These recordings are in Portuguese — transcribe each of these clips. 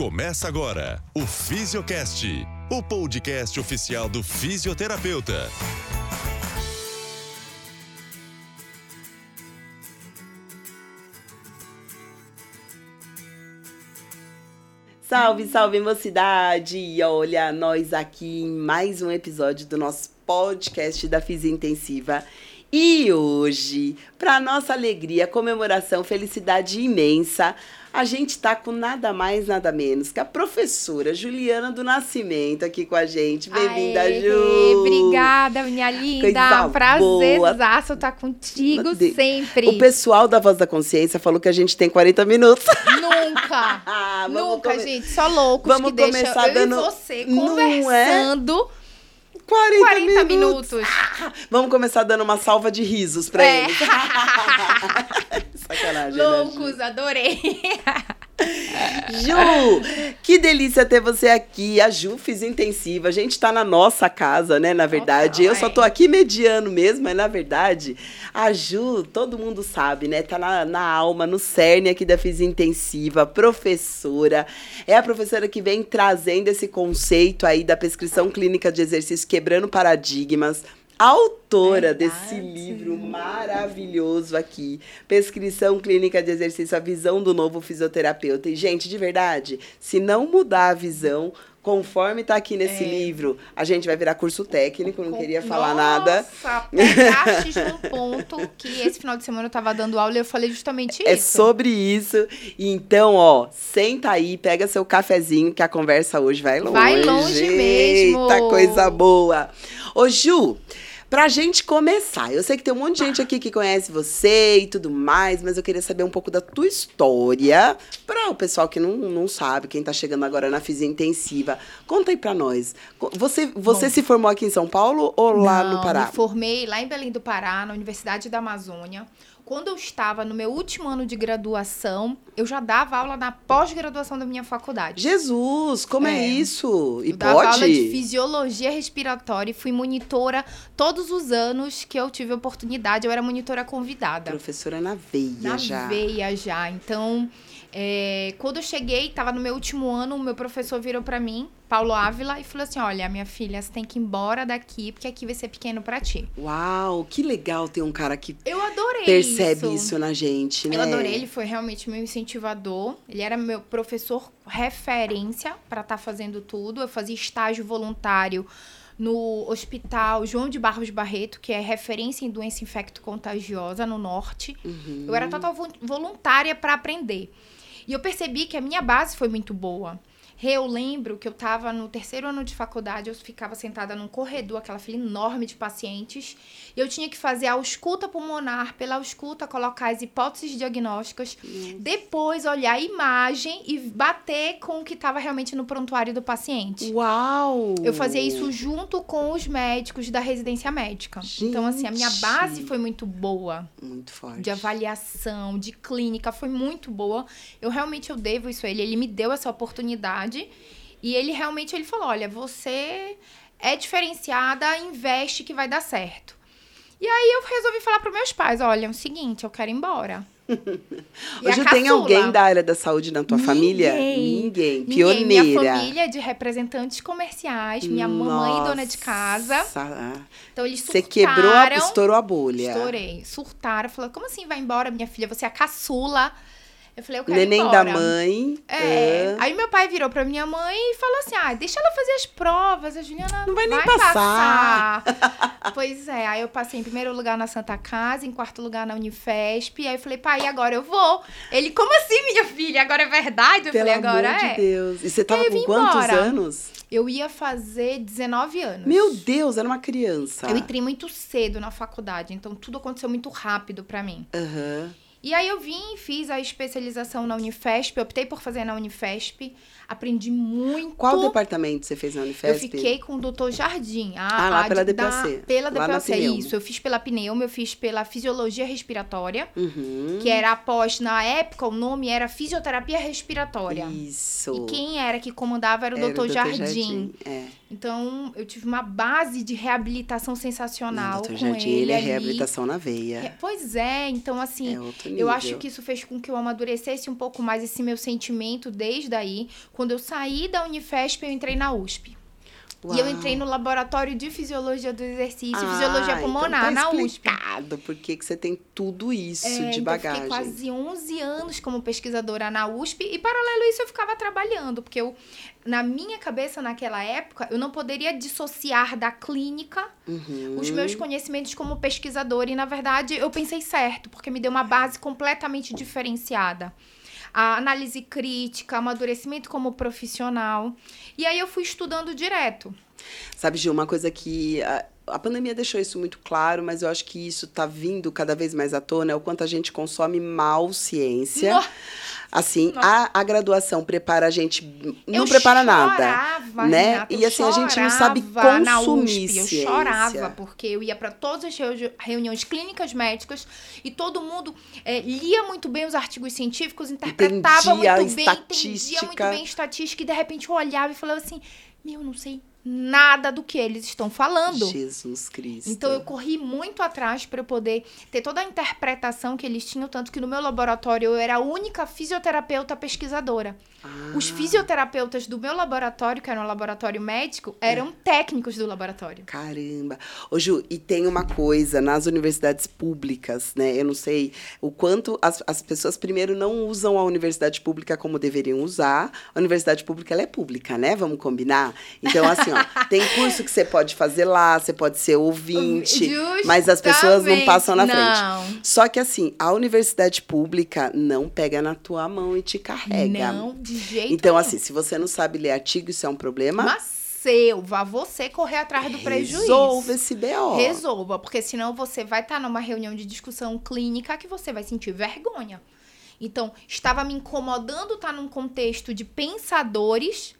Começa agora o Fisiocast, o podcast oficial do fisioterapeuta. Salve, salve mocidade! Olha, nós aqui em mais um episódio do nosso podcast da Fisia Intensiva. E hoje, para nossa alegria, comemoração, felicidade imensa, a gente tá com nada mais, nada menos que a professora Juliana do Nascimento aqui com a gente. Bem-vinda, Ju! Obrigada, minha linda. Coisa Prazerzaço estar contigo De- sempre. O pessoal da Voz da Consciência falou que a gente tem 40 minutos. Nunca. Ah, Nunca, come- gente. Só loucos Vamos que deixam começar eu dando- e você Não é? Conversando 40, 40 minutos. minutos. Vamos começar dando uma salva de risos pra É. eles. Sacanagem, né? Loucos, adorei. Ju, que delícia ter você aqui. A Ju Fiz Intensiva. A gente tá na nossa casa, né? Na verdade, Total, eu só tô aqui mediando mesmo, mas na verdade, a Ju, todo mundo sabe, né? Tá na, na alma, no cerne aqui da Fiz Intensiva, professora. É a professora que vem trazendo esse conceito aí da prescrição clínica de exercício, quebrando paradigmas. Autora desse Verdade. livro maravilhoso aqui, Prescrição Clínica de Exercício, a visão do novo fisioterapeuta. E, gente, de verdade, se não mudar a visão, conforme tá aqui nesse É. livro, a gente vai virar curso técnico, não queria falar nada. Nossa, no ponto que esse final de semana eu tava dando aula e eu falei justamente É isso. sobre isso. Então, ó, senta aí, pega seu cafezinho, que a conversa hoje vai longe. Vai longe mesmo. Eita, coisa boa. Ô, Ju, pra gente começar, eu sei que tem um monte de gente aqui que conhece você e tudo mais, mas eu queria saber um pouco da tua história. Para o pessoal que não, não sabe, quem tá chegando agora na Fisia Intensiva. Conta aí pra nós. Você, você Bom. se formou aqui em São Paulo ou lá Não, no Pará? Me formei lá em Belém do Pará, na Universidade da Amazônia. Quando eu estava no meu último ano de graduação, eu já dava aula na pós-graduação da minha faculdade. Jesus, como é, É. isso? E eu dava pode? aula de fisiologia respiratória e fui monitora todos os anos que eu tive oportunidade. Eu era monitora convidada. Professora na veia Na já. veia já. Então, é, quando eu cheguei, estava no meu último ano, o meu professor virou para mim, Paulo Ávila, e falou assim: Olha, minha filha, você tem que ir embora daqui, porque aqui vai ser pequeno para ti. Uau, que legal ter um cara que Eu adorei percebe isso, na gente, né? Eu adorei, ele foi realmente meu incentivador. Ele era meu professor referência para estar fazendo tudo. Eu fazia estágio voluntário no Hospital João de Barros Barreto, que é referência em doença infecto-contagiosa no norte. Uhum. Eu era total vo- voluntária para aprender. E eu percebi que a minha base foi muito boa. Eu lembro que eu estava no terceiro ano de faculdade, eu ficava sentada num corredor, aquela fila enorme de pacientes, e eu tinha que fazer a ausculta pulmonar, pela ausculta colocar as hipóteses diagnósticas, depois olhar a imagem e bater com o que estava realmente no prontuário do paciente. Uau! Eu fazia isso junto com os médicos da residência médica. Então, assim, a minha Gente. base foi muito boa Muito forte. de avaliação, de clínica, foi muito boa. Eu realmente eu devo isso a ele. Ele me deu essa oportunidade e ele realmente ele falou: "Olha, você é diferenciada, investe que vai dar certo". E aí eu resolvi falar para meus pais: "Olha, é o seguinte, eu quero ir embora". Hoje tem alguém da área da saúde na tua família? Ninguém. Ninguém. Ninguém. Pioneira. Minha família é de representantes comerciais, minha mamãe dona de casa. Nossa. Então eles Você surtaram. quebrou, a, estourou a bolha. Estourei. Surtaram. Falaram, como assim vai embora, minha filha? Você é a caçula. Eu falei, eu quero Neném ir da embora. mãe. É. Ah. Aí meu pai virou pra minha mãe e falou assim: ah, deixa ela fazer as provas, a Juliana Não vai nem passar." passar." pois é, aí eu passei em primeiro lugar na Santa Casa, em quarto lugar na Unifesp. Aí eu falei, pai, agora eu vou. Ele, como assim, minha filha? Agora é verdade? Eu Pelo falei, agora amor é. de Deus. E você tava eu com quantos embora. anos? Eu ia fazer 19 anos. Meu Deus, era uma criança. Eu entrei muito cedo na faculdade, então tudo aconteceu muito rápido pra mim. Aham. E aí eu vim, fiz a especialização na Unifesp, optei por fazer na Unifesp, aprendi muito. Qual departamento você fez na Unifesp? Eu fiquei com o doutor Jardim. A, Ah, lá a pela DPAC. Pela DPAC, isso. Eu fiz pela pneuma, eu fiz pela fisiologia respiratória, Uhum. que era após, na época, o nome era fisioterapia respiratória. Isso. E quem era que comandava era o Era doutor Dr. Jardim. É. Então, eu tive uma base de reabilitação sensacional Não, Dr. Jardim, ele, ele é ali. reabilitação na veia. É, Pois é, então assim, É. Eu acho que isso fez com que eu amadurecesse um pouco mais esse meu sentimento desde aí. Quando eu saí da Unifesp, eu entrei na USP. E eu Uau. entrei no laboratório de fisiologia do exercício e Ah, fisiologia então pulmonar tá na USP. explicado por que você tem tudo isso É, de então eu bagagem. fiquei quase 11 anos como pesquisadora na USP e paralelo a isso eu ficava trabalhando, porque eu na minha cabeça naquela época eu não poderia dissociar da clínica Uhum. os meus conhecimentos como pesquisadora e na verdade eu pensei certo, porque me deu uma base completamente diferenciada. A análise crítica, amadurecimento como profissional. E aí eu fui estudando direto. Sabe, Gil, uma coisa que a, pandemia deixou isso muito claro, mas eu acho que isso tá vindo cada vez mais à tona, é o quanto a gente consome mal ciência. No- Assim, Nossa. a, a graduação prepara a gente, não eu prepara nada. chorava, né? Renata, E eu assim, a gente não sabe consumir USP, Eu ciência. chorava, porque eu ia para todas as reu- reuniões clínicas médicas e todo mundo eh, lia muito bem os artigos científicos, interpretava Entendia muito bem, entendia muito bem estatística, e de repente eu olhava e falava assim: Meu, eu não sei nada do que eles estão falando. Jesus Cristo. Então eu corri muito atrás para eu poder ter toda a interpretação que eles tinham, tanto que no meu laboratório eu era a única fisioterapeuta pesquisadora. Ah. Os fisioterapeutas do meu laboratório, que era um laboratório médico, eram técnicos do laboratório. Caramba. Ô, Ju, e tem uma coisa nas universidades públicas, né? Eu não sei o quanto as, as pessoas, primeiro, não usam a universidade pública como deveriam usar. A universidade pública, ela é pública, né? Vamos combinar? Então, assim, ó, tem curso que você pode fazer lá, você pode ser ouvinte, mas as pessoas não Justamente. passam na frente. Não. Só que, assim, a universidade pública não pega na tua mão e te carrega. Não, de jeito Então, nenhum. assim, se você não sabe ler artigo, isso é um problema. Mas seu, vá você correr atrás do prejuízo. Resolva esse BO. Resolva, porque senão você vai estar numa reunião de discussão clínica que você vai sentir vergonha. Então, estava me incomodando estar num contexto de pensadores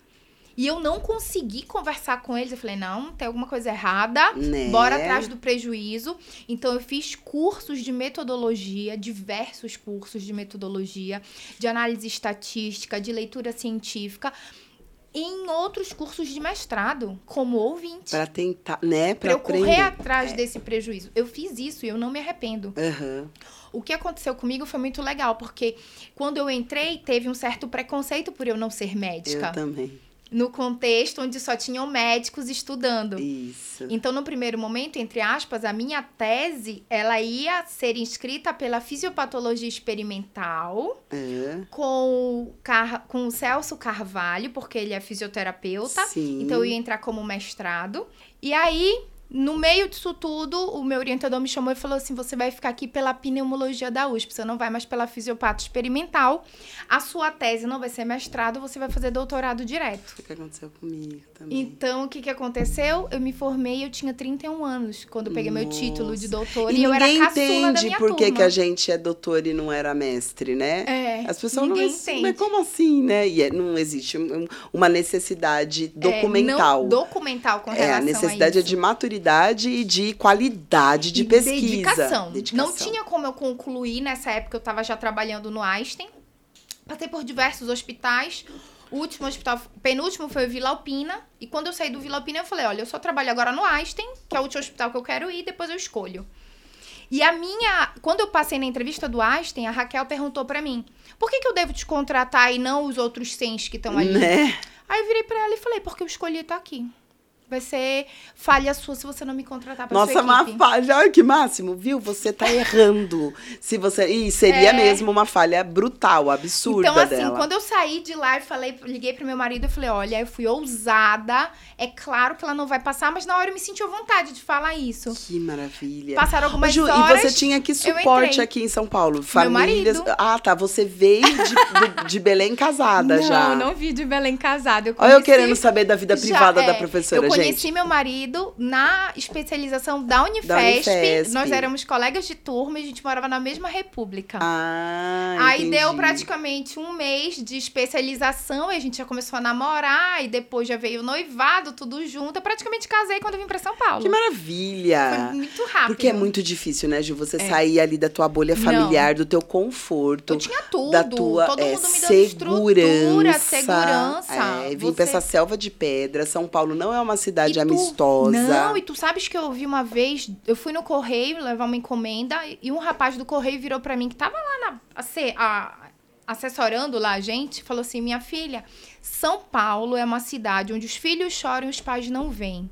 e eu não consegui conversar com eles. Eu falei, não, tem alguma coisa errada. Né? Bora atrás do prejuízo. Então, eu fiz cursos de metodologia, diversos cursos de metodologia, de análise estatística, de leitura científica, em outros cursos de mestrado, como ouvinte. Pra tentar, né? Pra Pra eu aprender. correr atrás desse prejuízo. Eu fiz isso e eu não me arrependo. Aham. O que aconteceu comigo foi muito legal, porque quando eu entrei, teve um certo preconceito por eu não ser médica. Eu também. No contexto onde só tinham médicos estudando. Isso. Então, no primeiro momento, entre aspas, a minha tese, ela ia ser inscrita pela fisiopatologia experimental É. com o, Car... com o Celso Carvalho, porque ele é fisioterapeuta. Sim. Então eu ia entrar como mestrado. E aí, no meio disso tudo, o meu orientador me chamou e falou assim: você vai ficar aqui pela pneumologia da USP, você não vai mais pela fisiopato experimental. A sua tese não vai ser mestrado, você vai fazer doutorado direto. O que aconteceu comigo também. Então, o que, que aconteceu? Eu me formei, eu tinha 31 anos, quando eu peguei meu título de Nossa. doutora. E E, eu era ninguém caçula entende por que, que a gente é doutor e não era mestre, né? É, As pessoas não ninguém mas, como assim, né? E é- não existe um- uma necessidade É, documental. não documental com é, relação a necessidade é isso. de maturidade e de qualidade de E pesquisa. Dedicação. Dedicação. Não tinha como eu concluir nessa época, eu estava já trabalhando no Einstein. Passei por diversos hospitais. O último hospital, penúltimo foi o Vila Alpina. E quando eu saí do Vila Alpina, eu falei: olha, eu só trabalho agora no Einstein, que é o último hospital que eu quero ir, depois eu escolho. E a minha. Quando eu passei na entrevista do Einstein, a Raquel perguntou pra mim: por que, que eu devo te contratar e não os outros 100 que estão ali? Né? Aí eu virei pra ela e falei: porque eu escolhi estar aqui. Vai ser falha sua se você não me contratar pra Nossa, sua uma falha. Olha que máximo, viu? Você tá errando. Se você. E seria É. mesmo uma falha brutal, absurda Então, assim, dela. quando eu saí de lá e falei, liguei pro meu marido e falei, olha, eu fui ousada. É claro que ela não vai passar, mas na hora eu me senti à vontade de falar isso. Que maravilha. Passaram algumas Ju, horas. e você tinha que suporte aqui em São Paulo? Famílias. marido. Ah, tá. Você veio de, de Belém casada não, já. não vi de Belém casado. Eu Olha eu conheci- querendo saber da vida Já, privada da é, professora, Eu conheci gente. meu marido na especialização da Unifesp. Da Unifesp. Nós éramos colegas de turma e a gente morava na mesma república. Ah, Aí entendi. deu praticamente um mês de especialização e a gente já começou a namorar e depois já veio o noivado, tudo junto. Eu praticamente casei quando eu vim pra São Paulo. Que maravilha. Foi muito rápido. Porque é muito difícil, né, Ju? Você sair ali da tua bolha Não. familiar, do teu conforto. Eu tinha tudo. da tua todo é, mundo me dando estrutura, segurança. segurança. É, vim Você- pra essa selva de pedra. São Paulo não é uma É, cidade E tu- amistosa. Não, e tu sabes que eu vi uma vez, eu fui no correio levar uma encomenda e um rapaz do correio virou pra mim que tava lá na a- assessorando lá a gente, falou assim: "Minha filha, São Paulo é uma cidade onde os filhos choram e os pais não vêm".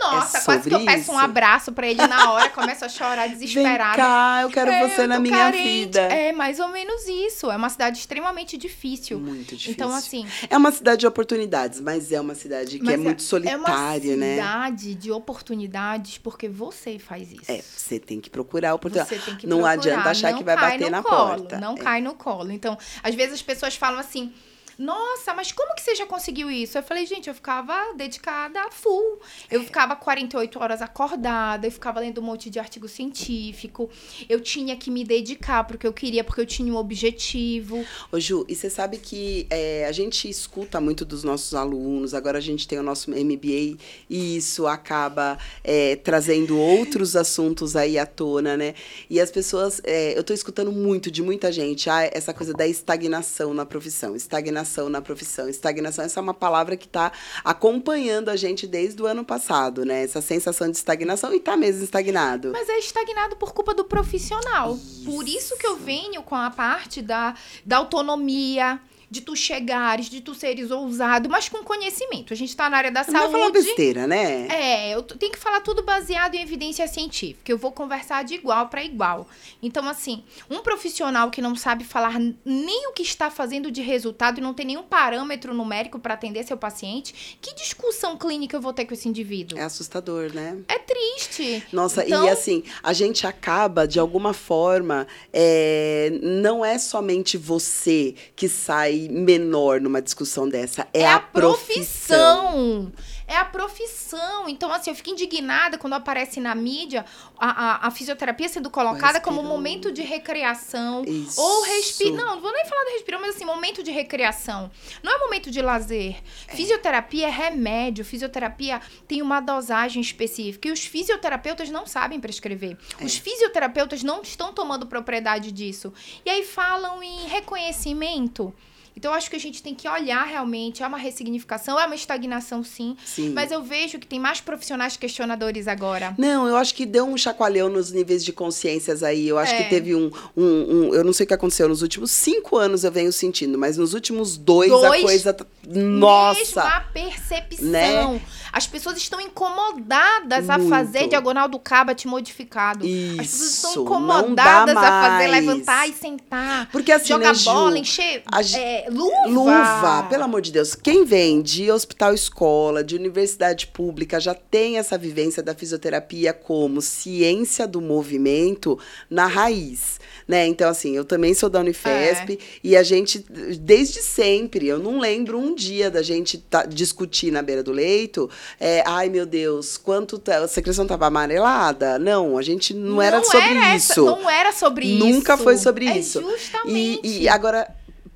Nossa, É quase que eu peço um isso. abraço pra ele na hora, começa a chorar Vem desesperada. cá, eu quero É, você eu na minha carente. vida. É mais ou menos isso. É uma cidade extremamente difícil. Muito difícil. Então, assim, É uma cidade de oportunidades, mas é uma cidade que Mas é muito solitária, é uma né? cidade de oportunidades porque você faz isso. É, você tem que procurar a oportunidade. Você tem que Não procurar, adianta achar não que vai bater na colo, porta. Não É. cai no colo. Então, às vezes as pessoas falam assim. Nossa, mas como que você já conseguiu isso? Eu falei, gente, eu ficava dedicada a full. Eu ficava 48 horas acordada, eu ficava lendo um monte de artigo científico. Eu tinha que me dedicar porque eu queria, porque eu tinha um objetivo. Ô, Ju, e você sabe que é, a gente escuta muito dos nossos alunos, agora a gente tem o nosso MBA e isso acaba é, trazendo outros assuntos aí à tona, né? E as pessoas, é, eu tô escutando muito de muita gente, ah, essa coisa da estagnação na profissão, estagnação na profissão, estagnação, essa é uma palavra que tá acompanhando a gente desde o ano passado, né? Essa sensação de estagnação e tá mesmo estagnado. Mas é estagnado por culpa do profissional. Por isso que eu venho com a parte da, da autonomia, de tu chegares, de tu seres ousado, mas com conhecimento. A gente tá na área da Não vai falar saúde. besteira, né? É, eu tenho que falar tudo baseado em evidência científica. Eu vou conversar de igual para igual. Então, assim, um profissional que não sabe falar nem o que está fazendo de resultado e não tem nenhum parâmetro numérico para atender seu paciente, que discussão clínica eu vou ter com esse indivíduo? É assustador, né? É triste. Nossa, Então- e assim, a gente acaba, de alguma forma, é, não é somente você que sai menor numa discussão dessa, é, a, profissão. profissão. É a profissão. Então, assim, eu fico indignada quando aparece na mídia a, a, a fisioterapia sendo colocada como um momento de recreação. Isso. Ou respiro. Não, não vou nem falar do respirão, mas assim, momento de recreação. Não é momento de lazer. Fisioterapia é remédio. Fisioterapia tem uma dosagem específica. E os fisioterapeutas não sabem prescrever. Os fisioterapeutas não estão tomando propriedade disso. E aí falam em reconhecimento. Então, eu acho que a gente tem que olhar realmente. É uma ressignificação, é uma estagnação, sim. Sim. Mas eu vejo que tem mais profissionais questionadores agora. Não, eu acho que deu um chacoalhão nos níveis de consciências aí. Eu acho É. que teve um, um, um- Eu não sei o que aconteceu nos últimos cinco anos, eu venho sentindo, mas nos últimos dois, a Dois? coisa. tá- Nossa! Mesma percepção. Né? As pessoas estão incomodadas a Muito. fazer diagonal do cabate modificado. As pessoas Isso, estão incomodadas a fazer, levantar e sentar. Porque assim, jogar né, Ju, bola, encher a é, luva. Luva, pelo amor de Deus. Quem vem de hospital escola, de universidade pública, já tem essa vivência da fisioterapia como ciência do movimento na raiz. Né? Então, assim, eu também sou da Unifesp É. e a gente, desde sempre, eu não lembro um dia da gente tá- discutir na beira do leito, é, ai meu Deus, quanto a secreção estava amarelada? Não, a gente não, era sobre essa- isso. não era sobre isso. Nunca foi sobre É isso. Justamente. E, e agora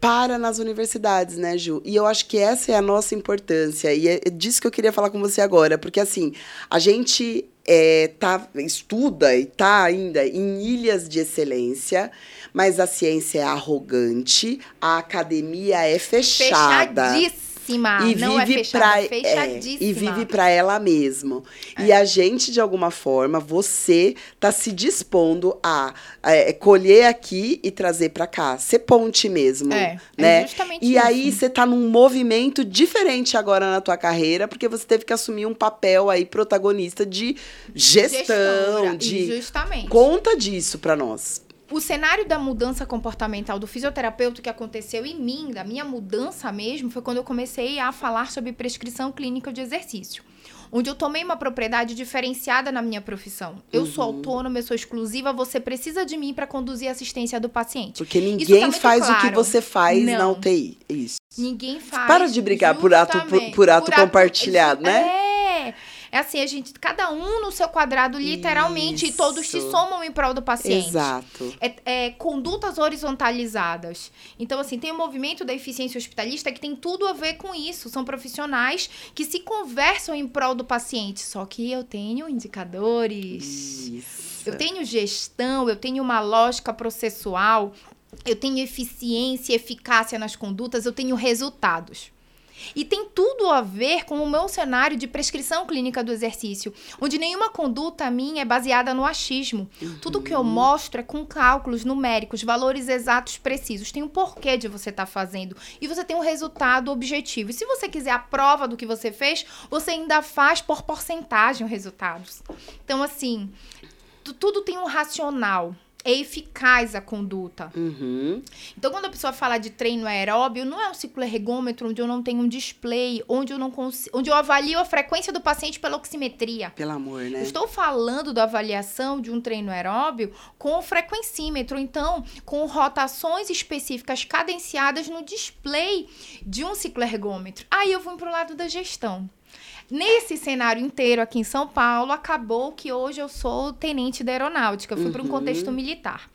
para nas universidades, né, Ju? E eu acho que essa é a nossa importância. E é disso que eu queria falar com você agora. Porque, assim, a gente é, tá, estuda e tá ainda em ilhas de excelência, mas a ciência é arrogante, a academia é fechada. Fechadíssima. E não vive é fechada, pra, é fechadíssima. e vive para ela mesmo. E a gente, de alguma forma, você tá se dispondo a é, colher aqui e trazer para cá. Ser ponte mesmo, É, é né? justamente e isso. aí você tá num movimento diferente agora na tua carreira, porque você teve que assumir um papel aí protagonista de gestão, Gestora, de Justamente. conta disso para nós. O cenário da mudança comportamental do fisioterapeuta que aconteceu em mim, da minha mudança mesmo, foi quando eu comecei a falar sobre prescrição clínica de exercício. Onde eu tomei uma propriedade diferenciada na minha profissão. Eu sou Uhum. autônoma, eu sou exclusiva, você precisa de mim para conduzir a assistência do paciente. Porque tá ninguém muito faz o que claro. você faz na Não. UTI. Isso. Ninguém faz. Para de brigar por ato- por- por ato compartilhado, né? É. É assim, a gente, cada um no seu quadrado, literalmente, e todos se Isso. somam em prol do paciente. Exato. É, é, condutas horizontalizadas. Então, assim, tem o movimento da eficiência hospitalista que tem tudo a ver com isso. São profissionais que se conversam em prol do paciente. Só que eu tenho indicadores. Isso. Eu tenho gestão, eu tenho uma lógica processual, eu tenho eficiência e eficácia nas condutas, eu tenho resultados. E tem tudo a ver com o meu cenário de prescrição clínica do exercício, onde nenhuma conduta minha é baseada no achismo. Uhum. Tudo que eu mostro é com cálculos numéricos, valores exatos precisos. Tem um porquê de você estar tá fazendo. E você tem um resultado objetivo. E se você quiser a prova do que você fez, você ainda faz por porcentagem os resultados. Então, assim, tudo tem um racional é eficaz a conduta. Uhum. Então, quando a pessoa fala de treino aeróbio, não é um ciclo ergômetro onde eu não tenho um display, onde eu não consigo, onde eu avalio a frequência do paciente pela oximetria. Pelo amor, né? Eu estou falando da avaliação de um treino aeróbio com o frequencímetro, então, com rotações específicas cadenciadas no display de um ciclo ergômetro. Aí eu vou para o lado da gestão. Nesse cenário inteiro aqui em São Paulo, acabou que hoje eu sou tenente da aeronáutica. Eu fui uhum. para um contexto militar.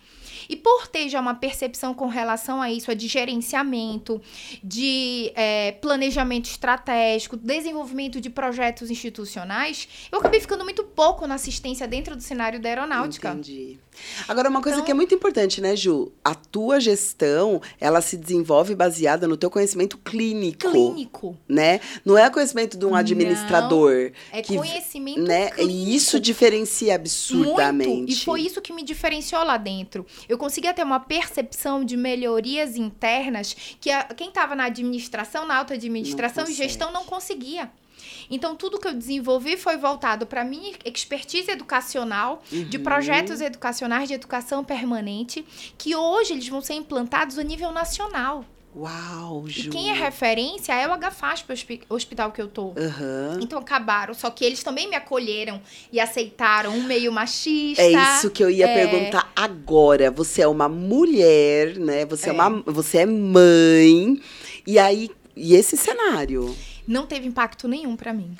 E por ter já uma percepção com relação a isso, a de gerenciamento, de é, planejamento estratégico, desenvolvimento de projetos institucionais, eu acabei ficando muito pouco na assistência dentro do cenário da aeronáutica. Entendi. Agora, uma coisa então, que é muito importante, né, Ju? A tua gestão, ela se desenvolve baseada no teu conhecimento clínico. Clínico. Né? Não é conhecimento de um administrador. Não, é que, conhecimento né? clínico. E isso diferencia absurdamente. Muito, e foi isso que me diferenciou lá dentro. Eu eu conseguia ter uma percepção de melhorias internas que a, quem estava na administração, na alta administração e gestão não conseguia. Então, tudo que eu desenvolvi foi voltado para minha expertise educacional, uhum. de projetos educacionais de educação permanente, que hoje eles vão ser implantados a nível nacional. Uau, Ju. E quem é referência é o HFASP, o hospital que eu tô. Uhum. Então acabaram. Só que eles também me acolheram e aceitaram um meio machista. É isso que eu ia é... perguntar agora. Você é uma mulher, né? Você é, é uma, você é mãe. E aí, e esse cenário? Não teve impacto nenhum para mim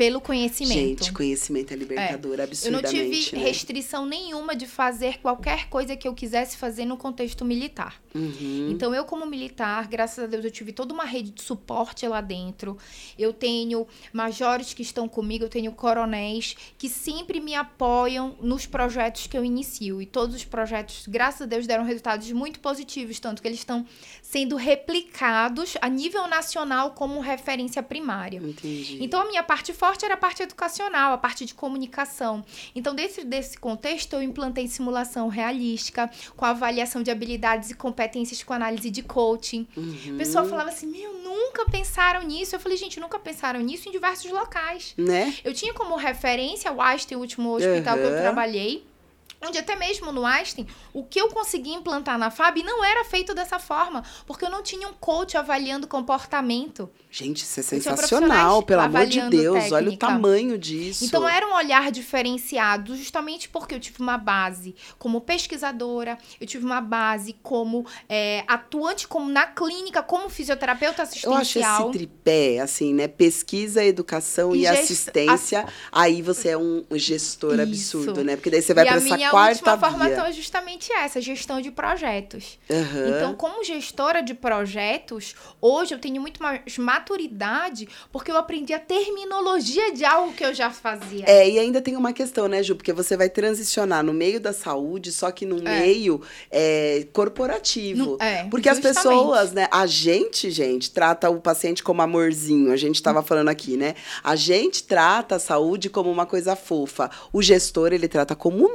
pelo conhecimento. Gente, conhecimento é libertador, é. absurdamente. Eu não tive né? restrição nenhuma de fazer qualquer coisa que eu quisesse fazer no contexto militar. Uhum. Então, eu, como militar, graças a Deus, eu tive toda uma rede de suporte lá dentro. Eu tenho majores que estão comigo, eu tenho coronéis que sempre me apoiam nos projetos que eu inicio. E todos os projetos, graças a Deus, deram resultados muito positivos, tanto que eles estão sendo replicados a nível nacional como referência primária. Entendi. Então, a minha parte forte forte era a parte educacional, a parte de comunicação. Então, desse, desse contexto, eu implantei simulação realística, com avaliação de habilidades e competências com análise de coaching. Uhum. O pessoal falava assim: meu, nunca pensaram nisso. Eu falei, gente, nunca pensaram nisso em diversos locais. Né? Eu tinha como referência o Einstein, o último hospital uhum. que eu trabalhei onde até mesmo no Einstein, o que eu consegui implantar na FAB não era feito dessa forma, porque eu não tinha um coach avaliando comportamento. Gente, isso é sensacional, pelo amor de Deus, técnica. olha o tamanho disso. Então era um olhar diferenciado, justamente porque eu tive uma base como pesquisadora, eu tive uma base como é, atuante como na clínica, como fisioterapeuta assistencial. Eu acho esse tripé, assim, né? Pesquisa, educação e, e assistência. Aí você é um gestor isso. absurdo, né? Porque daí você vai para essa A última formação é justamente essa, gestão de projetos. Uhum. Então, como gestora de projetos, hoje eu tenho muito mais maturidade, porque eu aprendi a terminologia de algo que eu já fazia. É, e ainda tem uma questão, né, Ju? Porque você vai transicionar no meio da saúde, só que num é. meio é, corporativo. No, é, porque justamente. as pessoas, né? A gente, gente, trata o paciente como amorzinho. A gente estava falando aqui, né? A gente trata a saúde como uma coisa fofa. O gestor, ele trata como um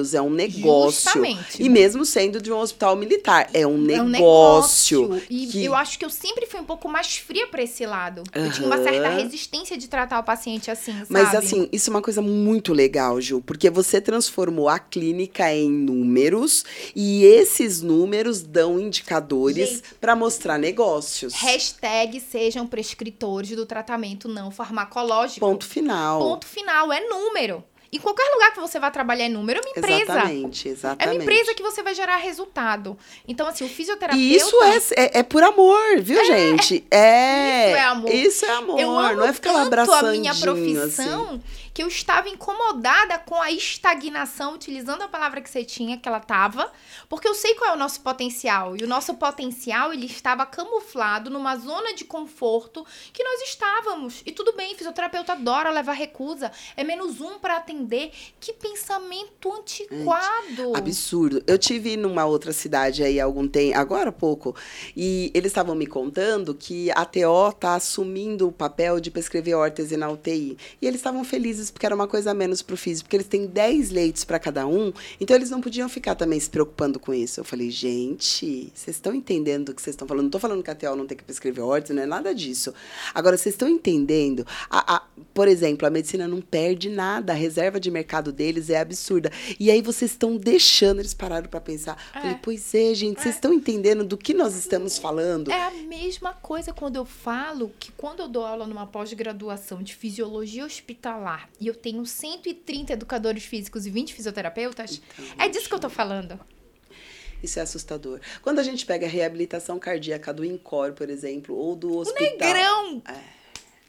números, é um negócio. Justamente. E mesmo sendo de um hospital militar, é um negócio. É um negócio. E que... eu acho que eu sempre fui um pouco mais fria para esse lado. Uhum. Eu tinha uma certa resistência de tratar o paciente assim, sabe? Mas assim, isso é uma coisa muito legal, Ju, porque você transformou a clínica em números e esses números dão indicadores para mostrar negócios. Hashtag sejam prescritores do tratamento não farmacológico. Ponto final. Ponto final, é número. Em qualquer lugar que você vai trabalhar é número, é uma empresa. Exatamente, exatamente. É uma empresa que você vai gerar resultado. Então, assim, o fisioterapeuta... E isso é, é, é por amor, viu, é, gente? É. Isso é amor. Isso é amor. Eu amo não é ficar lá abraçando a minha profissão assim. Que eu estava incomodada com a estagnação, utilizando a palavra que você tinha, que ela estava, porque eu sei qual é o nosso potencial. E o nosso potencial, ele estava camuflado numa zona de conforto que nós estávamos. E tudo bem, fisioterapeuta adora levar recusa. É menos um para atender. Que pensamento antiquado. Absurdo. Eu tive numa outra cidade aí algum tempo, agora há pouco, e eles estavam me contando que a TO tá assumindo o papel de prescrever órtese na UTI. E eles estavam felizes porque era uma coisa a menos pro físico, porque eles têm 10 leitos para cada um, então eles não podiam ficar também se preocupando com isso. Eu falei, gente, vocês estão entendendo o que vocês estão falando? Não tô falando que a TO não tem que prescrever órtese, não é nada disso. Agora, vocês estão entendendo? A, a, por exemplo, a medicina não perde nada, a reserva de mercado deles é absurda. E aí vocês estão deixando, eles pararam para pensar. É. Falei, pois é, gente, vocês estão entendendo do que nós estamos falando? É a mesma coisa quando eu falo que quando eu dou aula numa pós-graduação de fisiologia hospitalar e eu tenho 130 educadores físicos e 20 fisioterapeutas, Então, é disso que eu tô falando. Isso é assustador. Quando a gente pega a reabilitação cardíaca do INCOR, por exemplo, ou do hospital. Negrão!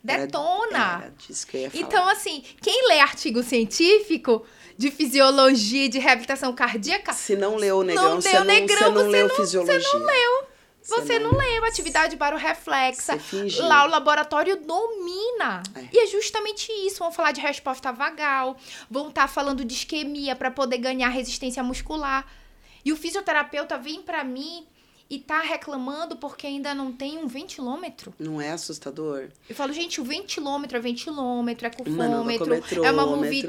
Era- Detona! Era falar. Então, assim, quem lê artigo científico de fisiologia e de reabilitação cardíaca, Se não leu o negrão, Não você, leu não, Negrão, você não você leu não- fisiologia. você não leu. Você não leu atividade baroreflexa. Você fingiu. Lá o laboratório domina. É. E é justamente isso. Vão falar de resposta vagal, vão estar falando de isquemia para poder ganhar resistência muscular. E o fisioterapeuta vem para mim e tá reclamando porque ainda não tem um ventilômetro. Não é assustador? Eu falo, gente, o ventilômetro é ventilômetro, é cufômetro, é uma movie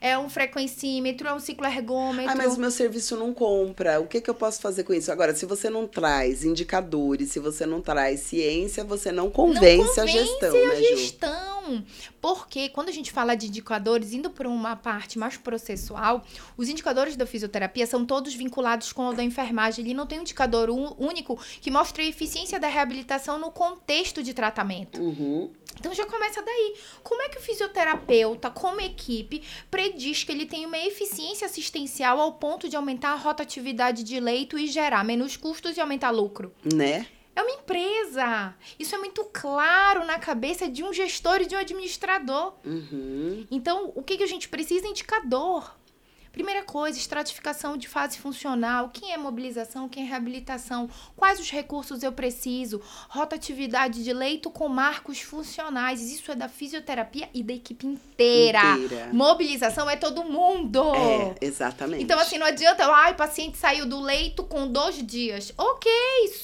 é um frequencímetro, é um cicloergômetro. Ah, mas o meu serviço não compra. O que, que eu posso fazer com isso? Agora, se você não traz indicadores, se você não traz ciência, você não convence, a gestão, a né, Ju? gestão. Porque quando a gente fala de indicadores, indo para uma parte mais processual, os indicadores da fisioterapia são todos vinculados com o da enfermagem. Ele não tem um indicador ú- único que mostre a eficiência da reabilitação no contexto de tratamento. Uhum. Então já começa daí. Como é que o fisioterapeuta, como equipe, prediz que ele tem uma eficiência assistencial ao ponto de aumentar a rotatividade de leito e gerar menos custos e aumentar lucro? Né? É uma empresa. Isso é muito claro na cabeça de um gestor e de um administrador. Uhum. Então, o que, que a gente precisa? Indicador. Primeira coisa, estratificação de fase funcional. Quem é mobilização, quem é reabilitação? Quais os recursos eu preciso? Rotatividade de leito com marcos funcionais. Isso é da fisioterapia e da equipe inteira. Inteira. Mobilização é todo mundo. É, exatamente. Então, assim, não adianta, ai, o paciente saiu do leito com dois dias. Ok,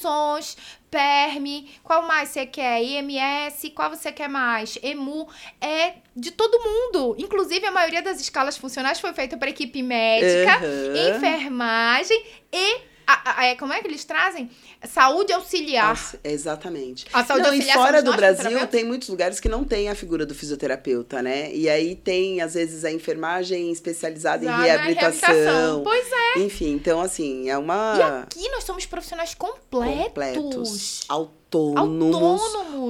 sons, PERM, qual mais você quer? IMS, qual você quer mais? EMU, é de todo mundo. Inclusive, a maioria das escalas funcionais foi feita para equipe médica, Aham. enfermagem e. a- a- é, como é que eles trazem? Saúde auxiliar. Nossa, exatamente. A saúde não, e auxiliar fora somos do Brasil tem muitos lugares que não tem a figura do fisioterapeuta, né? E aí tem, às vezes, a enfermagem especializada em Exato, reabilitação. reabilitação. Pois é. Enfim, então, assim, é E uma. aqui nós somos profissionais completos. completos, autônomos, Autônomos.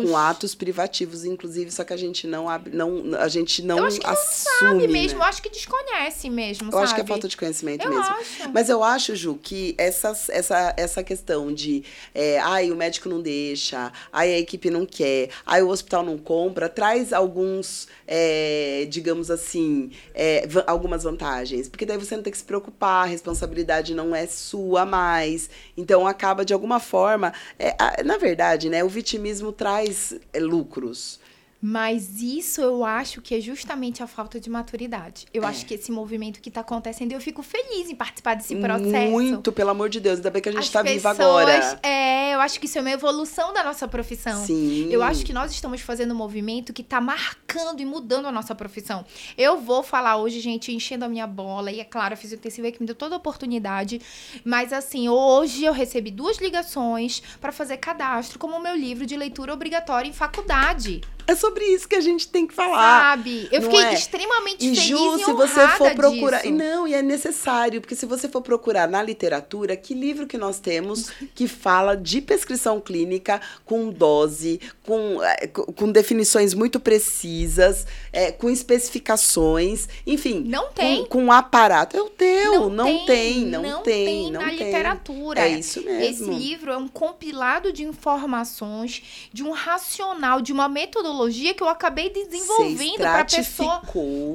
com atos privativos, inclusive, só que a gente não abre, não, a gente não Eu acho que não assume. Sabe né? mesmo, eu acho que desconhece mesmo, Eu sabe? acho que é falta de conhecimento Eu mesmo. acho. Mas eu acho, Ju, que essas, essa, essa questão de é, ai, o médico não deixa, ai, a equipe não quer, ai, o hospital não compra, traz alguns, é, digamos assim, é, algumas vantagens. Porque daí você não tem que se preocupar, a responsabilidade não é sua mais. Então acaba, de alguma forma. é, na verdade, né, o vitimismo traz é, lucros. Mas isso eu acho que é justamente a falta de maturidade. Eu É. acho que esse movimento que tá acontecendo, eu fico feliz em participar desse processo. Muito, pelo amor de Deus. Ainda bem que a gente está viva agora. É, eu acho que isso é uma evolução da nossa profissão. Sim. Eu acho que nós estamos fazendo um movimento que tá marcando e mudando a nossa profissão. Eu vou falar hoje, gente, enchendo a minha bola, e é claro, a fisiointensiva é que me deu toda a oportunidade. Mas assim, hoje eu recebi duas ligações para fazer cadastro como meu livro de leitura obrigatória em faculdade. É sobre isso que a gente tem que falar. sabe? Eu não fiquei é? extremamente E feliz Ju, e se você for procurar. disso. E não, e é necessário, porque se você for procurar na literatura, que livro que nós temos que fala de prescrição clínica com dose, com, eh, com definições muito precisas, eh, com especificações, enfim. Não tem. Com, com aparato. É o teu, não, tem, não, tem, não na tem. literatura. É isso mesmo. Esse livro é um compilado de informações, de um racional, de uma metodologia metodologia que eu acabei desenvolvendo para pessoa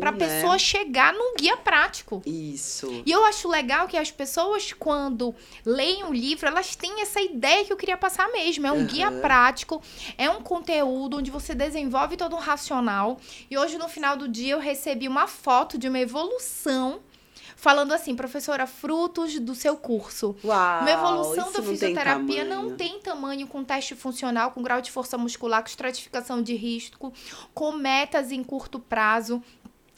para né? pessoa chegar num guia prático. Isso. E eu acho legal que as pessoas, quando leem um livro, elas têm essa ideia que eu queria passar mesmo. É um Aham. guia prático, é um conteúdo onde você desenvolve todo um racional. E hoje, no final do dia, eu recebi uma foto de uma evolução. Falando assim, professora, frutos do seu curso. Uau. Uma evolução da não tem fisioterapia não tem tamanho com teste funcional, com grau de força muscular, com estratificação de risco, com metas em curto prazo.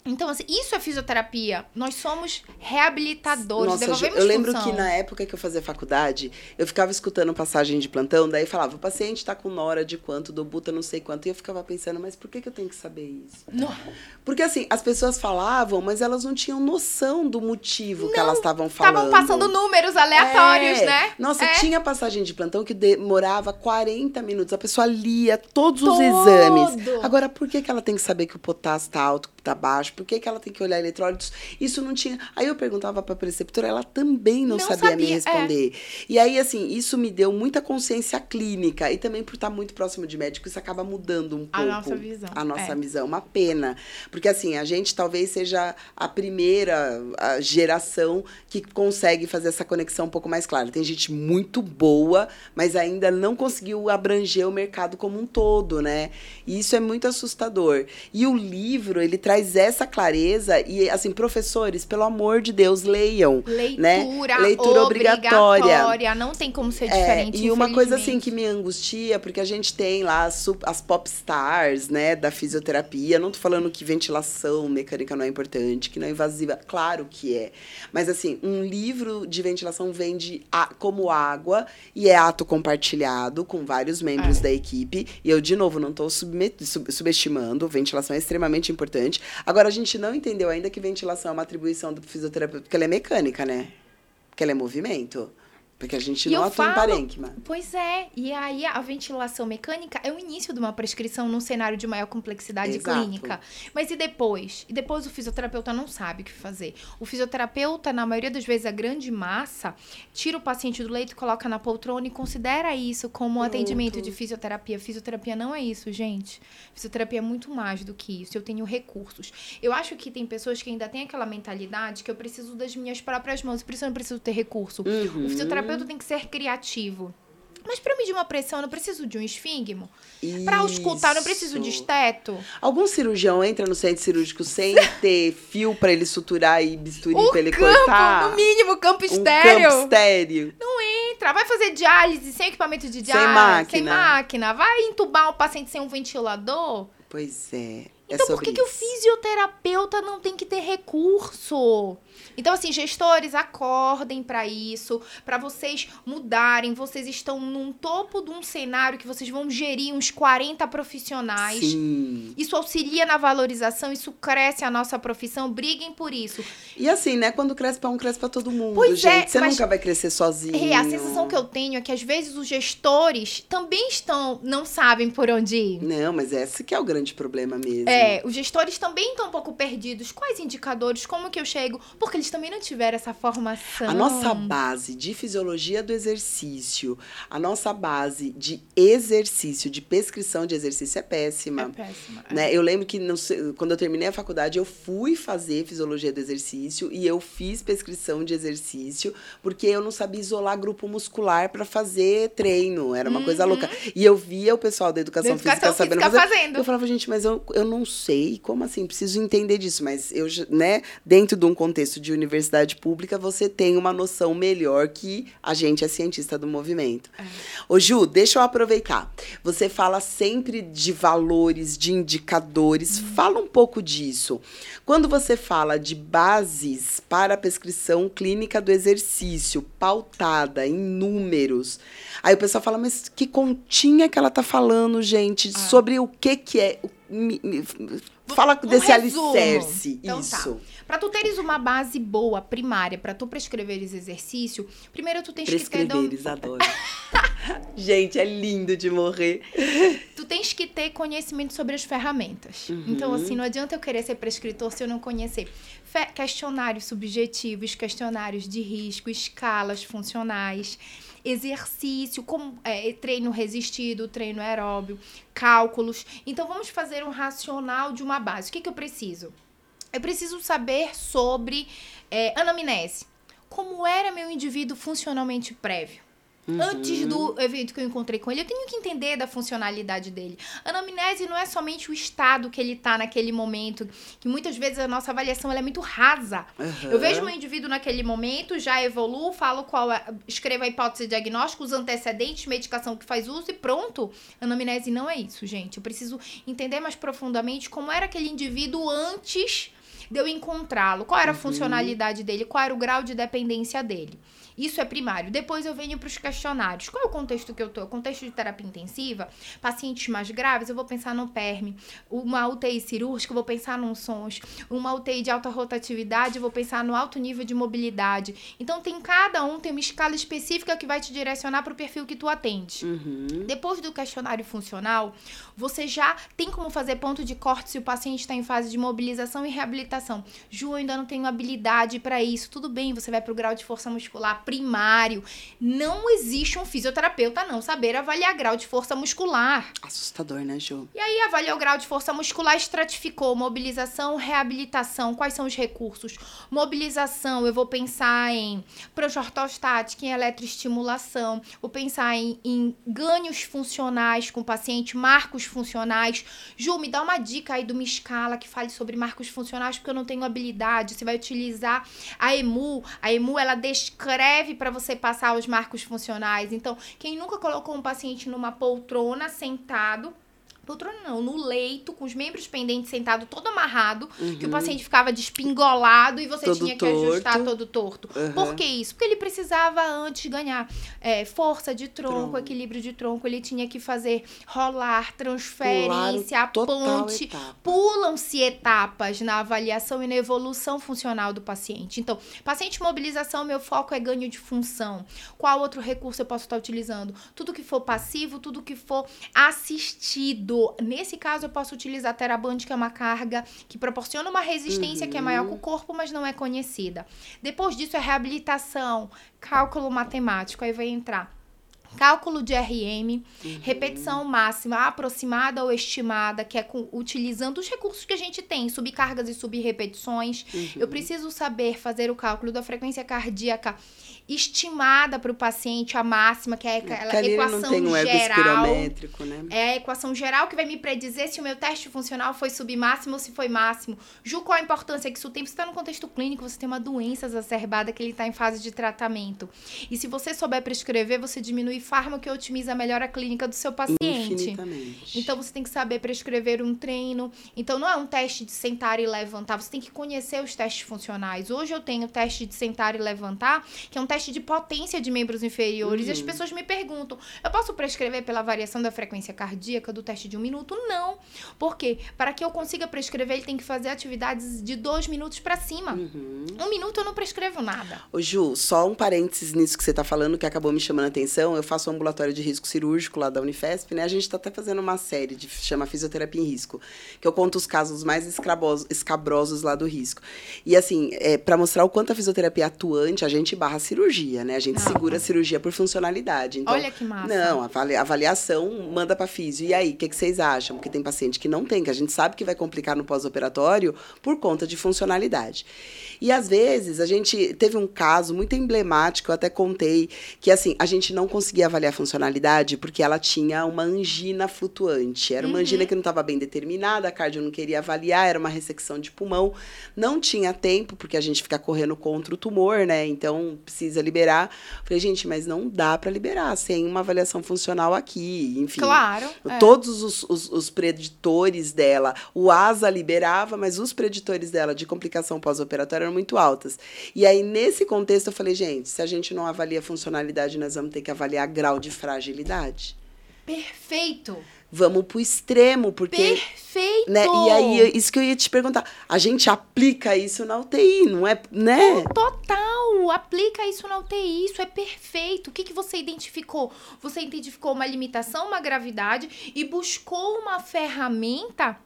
Então, assim, isso é fisioterapia. Nós somos reabilitadores, Nossa, devolvemos eu lembro função. que na época que eu fazia faculdade, eu ficava escutando passagem de plantão, daí falava, o paciente tá com nora de quanto, do buta não sei quanto, e eu ficava pensando, mas por que, que eu tenho que saber isso? No- Porque assim, as pessoas falavam, mas elas não tinham noção do motivo que Não, elas estavam falando. Estavam passando números aleatórios, É. né? Nossa, É. tinha passagem de plantão que demorava 40 minutos. A pessoa lia todos os Todo. exames. Agora, por que, que ela tem que saber que o potássio tá alto, tá baixo? Por que, que ela tem que olhar eletrólitos? Isso não tinha. Aí eu perguntava pra preceptora, ela também não, Não sabia, me sabia, é. responder. E aí, assim, isso me deu muita consciência clínica. E também por estar muito próximo de médico, isso acaba mudando um A pouco nossa visão, a nossa é. visão. Uma pena. Porque, assim, a gente talvez seja a primeira a geração que consegue fazer essa conexão um pouco mais clara. Tem gente muito boa, mas ainda não conseguiu abranger o mercado como um todo, né? E isso é muito assustador. E o livro, ele traz essa clareza e, assim, professores, pelo amor de Deus, leiam. Leitura, né? Leitura obrigatória. Não tem como ser É, diferente. e uma coisa assim que me angustia, porque a gente tem lá as, as pop stars, né, da fisioterapia. Não tô falando que ventilação mecânica não é importante, que não é invasiva. Claro que é. Mas assim, um livro de ventilação vende a- como água e é ato compartilhado com vários membros É. da equipe. E eu, de novo, não sub- subestimando. Ventilação é extremamente importante. Agora, a gente não entendeu ainda que ventilação é uma atribuição do fisioterapeuta, porque ela é mecânica, né? Porque ela é movimento. Porque a gente E não atua em falo- parênquima. Pois é, e aí a ventilação mecânica é o início de uma prescrição num cenário de maior complexidade Exato. clínica. Mas e depois? E depois o fisioterapeuta não sabe o que fazer. O fisioterapeuta, na maioria das vezes, a grande massa, tira o paciente do leito, coloca na poltrona e considera isso como um atendimento de fisioterapia. Fisioterapia não é isso, gente. Fisioterapia é muito mais do que isso. Eu tenho recursos. Eu acho que tem pessoas que ainda têm aquela mentalidade que eu preciso das minhas próprias mãos, por isso eu não preciso ter recurso. Uhum. O fisioterapeuta tem que ser criativo. Mas para medir uma pressão, eu não preciso de um esfígmo. Para auscultar, eu não preciso de Isso. esteto. Algum cirurgião entra no centro cirúrgico sem ter fio pra ele suturar e bisturi O pra ele campo, cortar? no mínimo, campo um estéreo. campo estéreo. Entra, vai fazer diálise sem equipamento de diálise. máquina. Sem máquina. Vai entubar um paciente sem um ventilador. Pois é. é Então, por sobre que, que o isso. fisioterapeuta não tem que ter recurso? Então, assim, gestores, acordem para isso, para vocês mudarem. Vocês estão num topo de um cenário que vocês vão gerir uns 40 profissionais. Sim. Isso auxilia na valorização, isso cresce a nossa profissão. Briguem por isso. E assim, né? Quando cresce pra um, cresce pra todo mundo, Pois é, gente. Você mas- nunca vai crescer sozinho. É, a sensação que eu tenho é que às vezes os gestores também estão, não sabem por onde ir. Não, mas esse que é o grande problema mesmo. É, os gestores também estão um pouco perdidos. Quais indicadores? Como que eu chego? Porque eles também não tiveram essa formação. A nossa base de fisiologia do exercício, a nossa base de exercício, de prescrição de exercício é péssima. é péssima. é. Né? Eu lembro que no quando eu terminei a faculdade, eu fui fazer fisiologia do exercício e eu fiz prescrição de exercício, porque eu não sabia isolar grupo muscular para fazer treino. Era uma coisa louca. E eu via o pessoal da educação, Da educação física sabendo física fazer. fazendo. Eu falava, gente, mas eu, eu não sei, como assim? Preciso entender disso. Mas eu, né, dentro de um contexto de universidade pública, você tem uma noção melhor que a gente é cientista do movimento. Ô, Ju, deixa eu aproveitar. Você fala sempre de valores, de indicadores. Fala um pouco disso. Quando você fala de bases para a prescrição clínica do exercício, pautada em números, aí o pessoal fala, mas que continha que ela tá falando, gente? Sobre o que que é? O- me- me- fala Um desse resumo. alicerce. Então tá. Isso. Pra tu teres uma base boa, primária, pra tu prescreveres exercício, primeiro tu tens que ter Prescreveres, adoro. gente, é lindo de morrer. tu tens que ter conhecimento sobre as ferramentas. Uhum. Então, assim, não adianta eu querer ser prescritor se eu não conhecer Fe- questionários subjetivos, questionários de risco, escalas funcionais. Exercício, como é, treino resistido, treino aeróbio, cálculos. Então vamos fazer um racional de uma base. O que, que eu preciso? Eu preciso saber sobre é, anamnese. Como era meu indivíduo funcionalmente prévio? Uhum. Antes do evento que eu encontrei com ele, eu tenho que entender da funcionalidade dele. Anamnese não é somente o estado que ele tá naquele momento, que muitas vezes a nossa avaliação é muito rasa. Uhum. Eu vejo um indivíduo naquele momento, já evoluo, falo qual é, escrevo a hipótese diagnóstica, os antecedentes, medicação que faz uso e pronto. Anamnese não é isso, gente. Eu preciso entender mais profundamente como era aquele indivíduo antes de eu encontrá-lo. Qual era a funcionalidade dele, qual era o grau de dependência dele. Isso é primário. Depois eu venho para os questionários. Qual é o contexto que eu tô? Contexto de terapia intensiva, pacientes mais graves, eu vou pensar no PERM. Uma UTI cirúrgica, eu vou pensar num SONS. Uma UTI de alta rotatividade, eu vou pensar no alto nível de mobilidade. Então tem cada um tem uma escala específica que vai te direcionar para o perfil que tu atende. Uhum. Depois do questionário funcional, você já tem como fazer ponto de corte se o paciente está em fase de mobilização e reabilitação. Ju, eu ainda não tenho habilidade para isso. Tudo bem, você vai para o grau de força muscular primário. Não existe um fisioterapeuta não saber avaliar grau de força muscular. Assustador, né, Ju? E aí avaliou o grau de força muscular, estratificou mobilização, reabilitação, quais são os recursos? Mobilização, eu vou pensar em projetorostática, em eletroestimulação, vou pensar em, em ganhos funcionais com o paciente, marcos funcionais. Ju, me dá uma dica aí de uma escala que fale sobre marcos funcionais, porque eu não tenho habilidade. Você vai utilizar a EMU. A EMU, ela descreve para você passar os marcos funcionais. Então, quem nunca colocou um paciente numa poltrona sentado, poltrona não, no leito, com os membros pendentes sentado todo amarrado, que o paciente ficava despingolado e você Todo tinha que ajustar torto. todo torto. Uhum. Por que isso? Porque ele precisava antes ganhar é, força de tronco, Tronco. equilíbrio de tronco, ele tinha que fazer rolar, transferência, ponte. Pulam-se etapas na avaliação e na evolução funcional do paciente. Então, paciente mobilização, meu foco é ganho de função. Qual outro recurso eu posso estar utilizando? Tudo que for passivo, tudo que for assistido. Nesse caso, eu posso utilizar a Teraband, que é uma carga que proporciona uma resistência que é maior que o corpo, mas não é conhecida. Depois disso, é reabilitação, cálculo matemático. Aí vai entrar cálculo de RM, repetição máxima aproximada ou estimada, que é com- utilizando os recursos que a gente tem, subcargas e subrepetições. Eu preciso saber fazer o cálculo da frequência cardíaca estimada para o paciente, a máxima, que é aquela Porque ali ele equação não tem um geral. né? É a equação geral que vai me predizer se o meu teste funcional foi submáximo ou se foi máximo. Ju, qual a importância que isso tem? Você está no contexto clínico, você tem uma doença exacerbada que ele está em fase de tratamento. E se você souber prescrever, você diminui fármaco e otimiza melhor a clínica do seu paciente. Então você tem que saber prescrever um treino. Então não é um teste de sentar e levantar, você tem que conhecer os testes funcionais. Hoje eu tenho o teste de sentar e levantar, que é um teste de potência de membros inferiores. E as pessoas me perguntam: eu posso prescrever pela variação da frequência cardíaca do teste de um minuto? Não. Por quê? Para que eu consiga prescrever, ele tem que fazer atividades de dois minutos para cima. Uhum. Um minuto eu não prescrevo nada. Ô Ju, só um parênteses nisso que você tá falando, que acabou me chamando a atenção. Eu faço um ambulatório de risco cirúrgico lá da Unifesp, né? A gente tá até fazendo uma série de chama Fisioterapia em Risco, que eu conto os casos mais escrabosos- escabrosos lá do risco. E assim, é, para mostrar o quanto a fisioterapia é atuante, a gente barra a cirurgia, né? A gente Ah. segura a cirurgia por funcionalidade. Então, Olha que massa. Não, a avali- avaliação manda pra físio. E aí, o que, que vocês acham? Porque tem paciente que não tem, que a gente sabe que vai complicar no pós-operatório por conta de funcionalidade. E às vezes, a gente teve um caso muito emblemático, eu até contei, que assim, a gente não conseguia avaliar a funcionalidade porque ela tinha uma angina flutuante. Era uma angina que não estava bem determinada, a cardio não queria avaliar, era uma ressecção de pulmão. Não tinha tempo, porque a gente fica correndo contra o tumor, né? Então precisa liberar. Falei, gente, mas não dá para liberar sem uma avaliação funcional aqui. Enfim. Claro. é. Todos os, os, os preditores dela, o ASA liberava, mas os preditores dela de complicação pós-operatória eram muito altas. E aí, nesse contexto, eu falei, gente, se a gente não avalia funcionalidade, nós vamos ter que avaliar grau de fragilidade. Perfeito. Vamos pro extremo, porque. Perfeito. Né? E aí, isso que eu ia te perguntar. A gente aplica isso na UTI, não é? Né? Total, aplica isso na UTI, isso é perfeito. O que, que você identificou? Você identificou uma limitação, uma gravidade e buscou uma ferramenta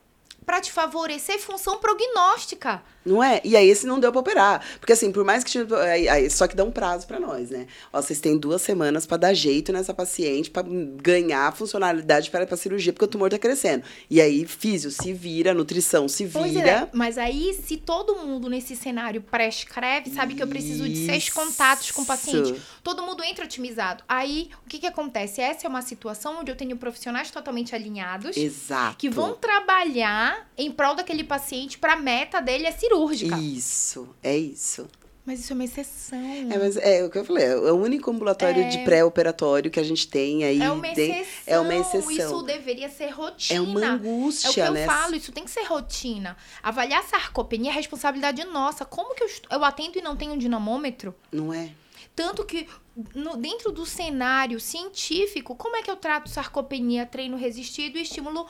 para te favorecer função prognóstica. Não é? E aí esse não deu pra operar. Porque assim, por mais que tinha. aí- Só que dá um prazo pra nós, né? Ó, vocês têm duas semanas pra dar jeito nessa paciente, pra ganhar a funcionalidade para ir pra cirurgia, porque o tumor tá crescendo. E aí, físio se vira, nutrição se Pois vira. é, mas aí se todo mundo nesse cenário prescreve, sabe que eu preciso de seis contatos com o paciente. Todo mundo entra otimizado. Aí, o que que acontece? Essa é uma situação onde eu tenho profissionais totalmente alinhados. Exato. Que vão trabalhar em prol daquele paciente para a meta dele é cirúrgica. Isso, é isso. Mas isso é uma exceção. É, mas é o que eu falei, é o único ambulatório de pré-operatório que a gente tem aí. É uma tem- exceção. é uma exceção. Isso deveria ser rotina. É uma É o angústia, que eu né? falo, isso tem que ser rotina. Avaliar sarcopenia é responsabilidade nossa. Como que eu, eu atendo e não tenho um dinamômetro? Não é? Tanto que no- dentro do cenário científico, como é que eu trato sarcopenia, treino resistido e estímulo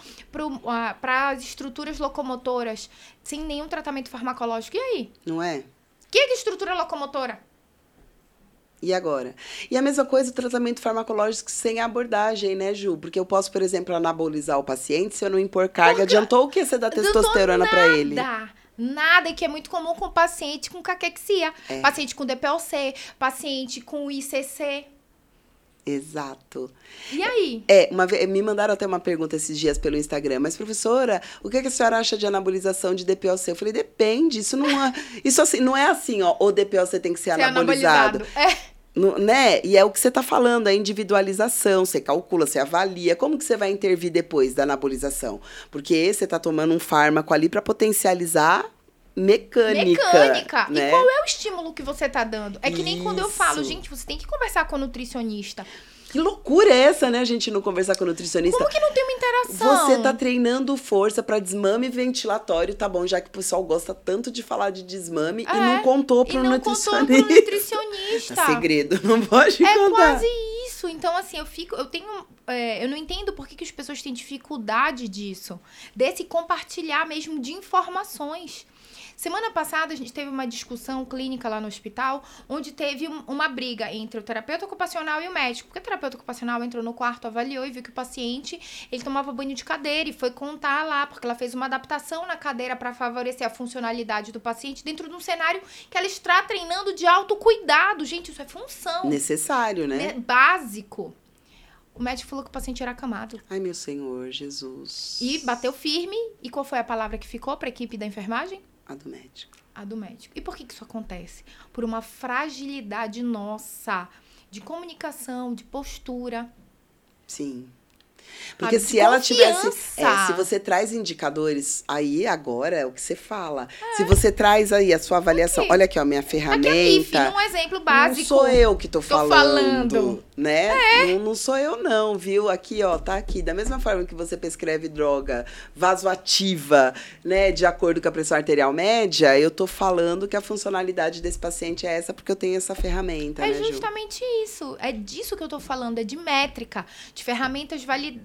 para as estruturas locomotoras sem nenhum tratamento farmacológico? E aí? Não é? O que é que estrutura locomotora? E agora? E a mesma coisa o tratamento farmacológico sem abordagem, né, Ju? Porque eu posso, por exemplo, anabolizar o paciente se eu não impor carga. Adiantou o que você dá testosterona pra ele? Nada. Nada, e que é muito comum com paciente com caquexia. É. Paciente com DPLC, paciente com ICC. Exato. E aí? É, uma me mandaram até uma pergunta esses dias pelo Instagram, mas professora, o que, que a senhora acha de anabolização de DPLC? Eu falei, depende, isso não é, isso assim, não é assim, ó, o DPLC tem que ser Ser anabolizado. anabolizado. É. No- né? E é o que você está falando, a individualização, você calcula, você avalia, como que você vai intervir depois da anabolização? Porque você está tomando um fármaco ali para potencializar mecânica. Mecânica. Né? E qual é o estímulo que você tá dando? É que nem quando eu falo, gente, você tem que conversar com o nutricionista. Que loucura é essa, né, a gente não conversar com o nutricionista? Como que não tem uma interação? Você tá treinando força para desmame ventilatório, tá bom? Já que o pessoal gosta tanto de falar de desmame e É, não contou e pro não contou pro nutricionista. nutricionista. É segredo, não pode É contar. quase isso. Então, assim, eu fico. Eu tenho. é, eu não entendo por que, que as pessoas têm dificuldade disso. Desse compartilhar mesmo de informações. Semana passada a gente teve uma discussão clínica lá no hospital, onde teve um- uma briga entre o terapeuta ocupacional e o médico. Porque o terapeuta ocupacional entrou no quarto, avaliou e viu que o paciente ele tomava banho de cadeira e foi contar lá, porque ela fez uma adaptação na cadeira para favorecer a funcionalidade do paciente dentro de um cenário que ela está treinando de autocuidado. Gente, isso é função Necessário, né? né, básico. O médico falou que o paciente era acamado. Ai, meu Senhor, Jesus. E bateu firme. E qual foi a palavra que ficou para a equipe da enfermagem? A do médico. A do médico. E por que, que isso acontece? Por uma fragilidade nossa de comunicação, de postura. Sim. Porque se ela tivesse. é, se você traz indicadores, aí agora é o que você fala. Se você traz aí a sua avaliação. Aqui. Olha aqui, ó, minha Aqui é ferramenta. MIF, um exemplo básico. Não sou eu que tô, Tô falando, falando. né? Não, não sou eu não, viu? Aqui, ó, tá aqui. Da mesma forma que você prescreve droga vasoativa, né, de acordo com a pressão arterial média, eu tô falando que a funcionalidade desse paciente é essa porque eu tenho essa ferramenta, É né, Ju? justamente isso. É disso que eu tô falando. É de métrica, de ferramentas validadas,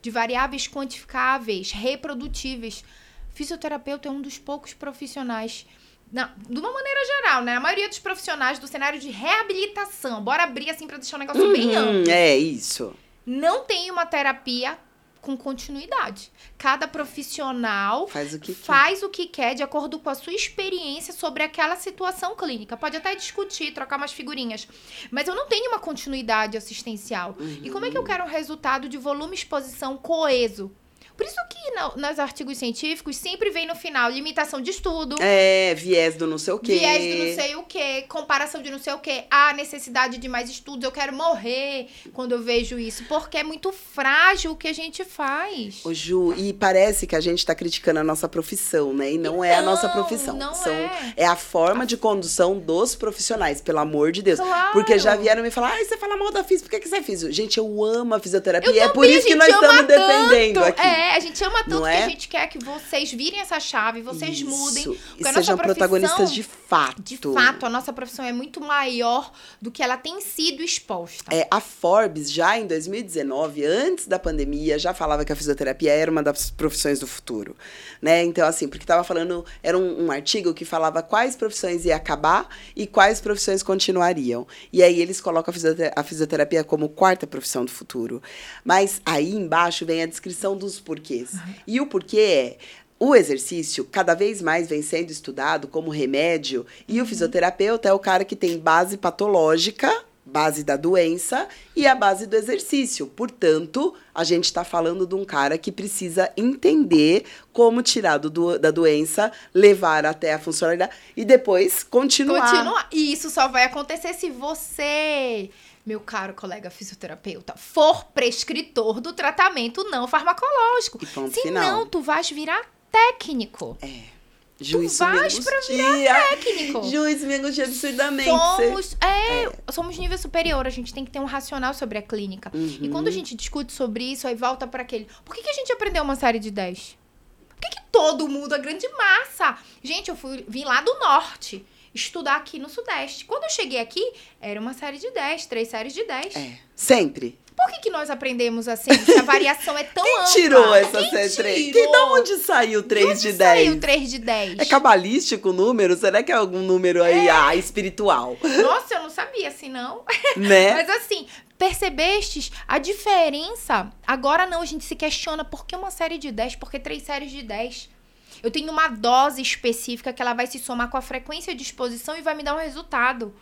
de variáveis quantificáveis, reprodutíveis. Fisioterapeuta é um dos poucos profissionais. Não, de uma maneira geral, né? A maioria dos profissionais do cenário de reabilitação, bora abrir assim pra deixar o negócio bem amplo. É isso. Não tem uma terapia com continuidade. Cada profissional Faz o que quer. faz o que quer de acordo com a sua experiência sobre aquela situação clínica. Pode até discutir, trocar umas figurinhas, mas eu não tenho uma continuidade assistencial. E como é que eu quero um resultado de volume exposição coeso? Por isso que na, nos artigos científicos sempre vem no final limitação de estudo, É, viés do não sei o quê. viés de não sei o que, comparação de não sei o que, a necessidade de mais estudos, eu quero morrer quando eu vejo isso, porque é muito frágil o que a gente faz. Ô, Ju, e parece que a gente tá criticando a nossa profissão, né? E não, é a nossa profissão. não São, é. a forma de condução dos profissionais, pelo amor de Deus. Claro. Porque já vieram me falar, ai, você fala mal da física, por que, que você é físico? Gente, eu amo a fisioterapia. Eu é por também, isso que nós estamos ama defendendo tanto. aqui. É, a gente ama tanto Não que é? a gente quer que vocês virem essa chave, vocês Isso. mudem. E porque nossa sejam protagonistas de fato. De fato, a nossa profissão é muito maior do que ela tem sido exposta. É, a Forbes, já em 2019, antes da pandemia, já falava que a fisioterapia era uma das profissões do futuro. Né? Então, assim, porque estava falando, era um, um artigo que falava quais profissões ia acabar e quais profissões continuariam. E aí eles colocam a fisioterapia, a fisioterapia como quarta profissão do futuro. Mas aí embaixo vem a descrição dos porquês. E o porquê é. O exercício cada vez mais vem sendo estudado como remédio, e o fisioterapeuta é o cara que tem base patológica, base da doença, e a base do exercício. Portanto, a gente está falando de um cara que precisa entender como tirar do, da doença, levar até a funcionalidade e depois continuar. Continua. E isso só vai acontecer se você, meu caro colega fisioterapeuta, for prescritor do tratamento não farmacológico. E Senão, final. tu vais virar técnico. Juiz tu vais pra angustia. Técnico. Juiz me angustia absurdamente. Somos, é, somos nível superior, a gente tem que ter um racional sobre a clínica. Uhum. E quando a gente discute sobre isso, aí volta para aquele. Por que, que a gente aprendeu uma série de 10? Por que, que todo mundo, a grande massa? Gente, eu fui, vim lá do norte estudar aqui no Sudeste. Quando eu cheguei aqui, era uma série de 10, três séries de 10. É, sempre. Por que, que nós aprendemos assim? Se a variação é tão Quem ampla? tirou essa Quem C3? tirou? Da onde saiu 3 De de onde 10? Saiu 3 de 10. É cabalístico o número? Será que é algum número aí ah, espiritual? Nossa, eu não sabia assim, não. né? Mas assim, percebestes a diferença? Agora não, a gente se questiona por que uma série de 10, por que três séries de 10? Eu tenho uma dose específica que ela vai se somar com a frequência de exposição e vai me dar um resultado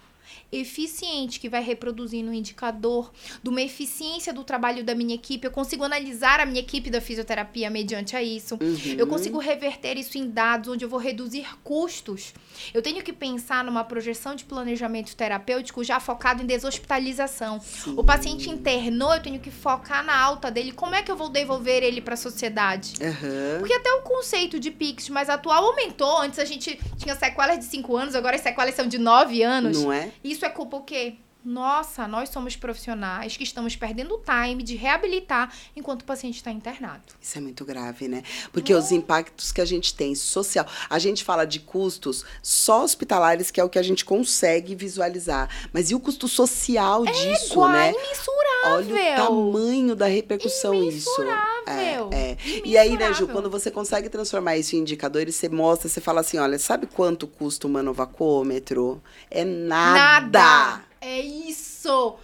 eficiente que vai reproduzir no indicador de uma eficiência do trabalho da minha equipe. Eu consigo analisar a minha equipe da fisioterapia mediante a isso. Uhum. Eu consigo reverter isso em dados onde eu vou reduzir custos. Eu tenho que pensar numa projeção de planejamento terapêutico já focado em deshospitalização. O paciente internou, eu tenho que focar na alta dele. Como é que eu vou devolver ele para a sociedade? Aham. Porque até o conceito de PIX mais atual aumentou. Antes a gente tinha sequelas de 5 anos, agora as sequelas são de 9 anos. Não é? Isso é culpa o quê? Nossa, nós somos profissionais que estamos perdendo o time de reabilitar enquanto o paciente está internado. Isso é muito grave, né? Porque os impactos que a gente tem social. A gente fala de custos só hospitalares, que é o que a gente consegue visualizar. Mas e o custo social disso, Igual, né? imensurável. Olha o tamanho da repercussão isso. É, é. E aí, né, Ju, quando você consegue transformar isso em indicadores, você mostra, você fala assim, olha, sabe quanto custa um manovacômetro? É nada. É isso.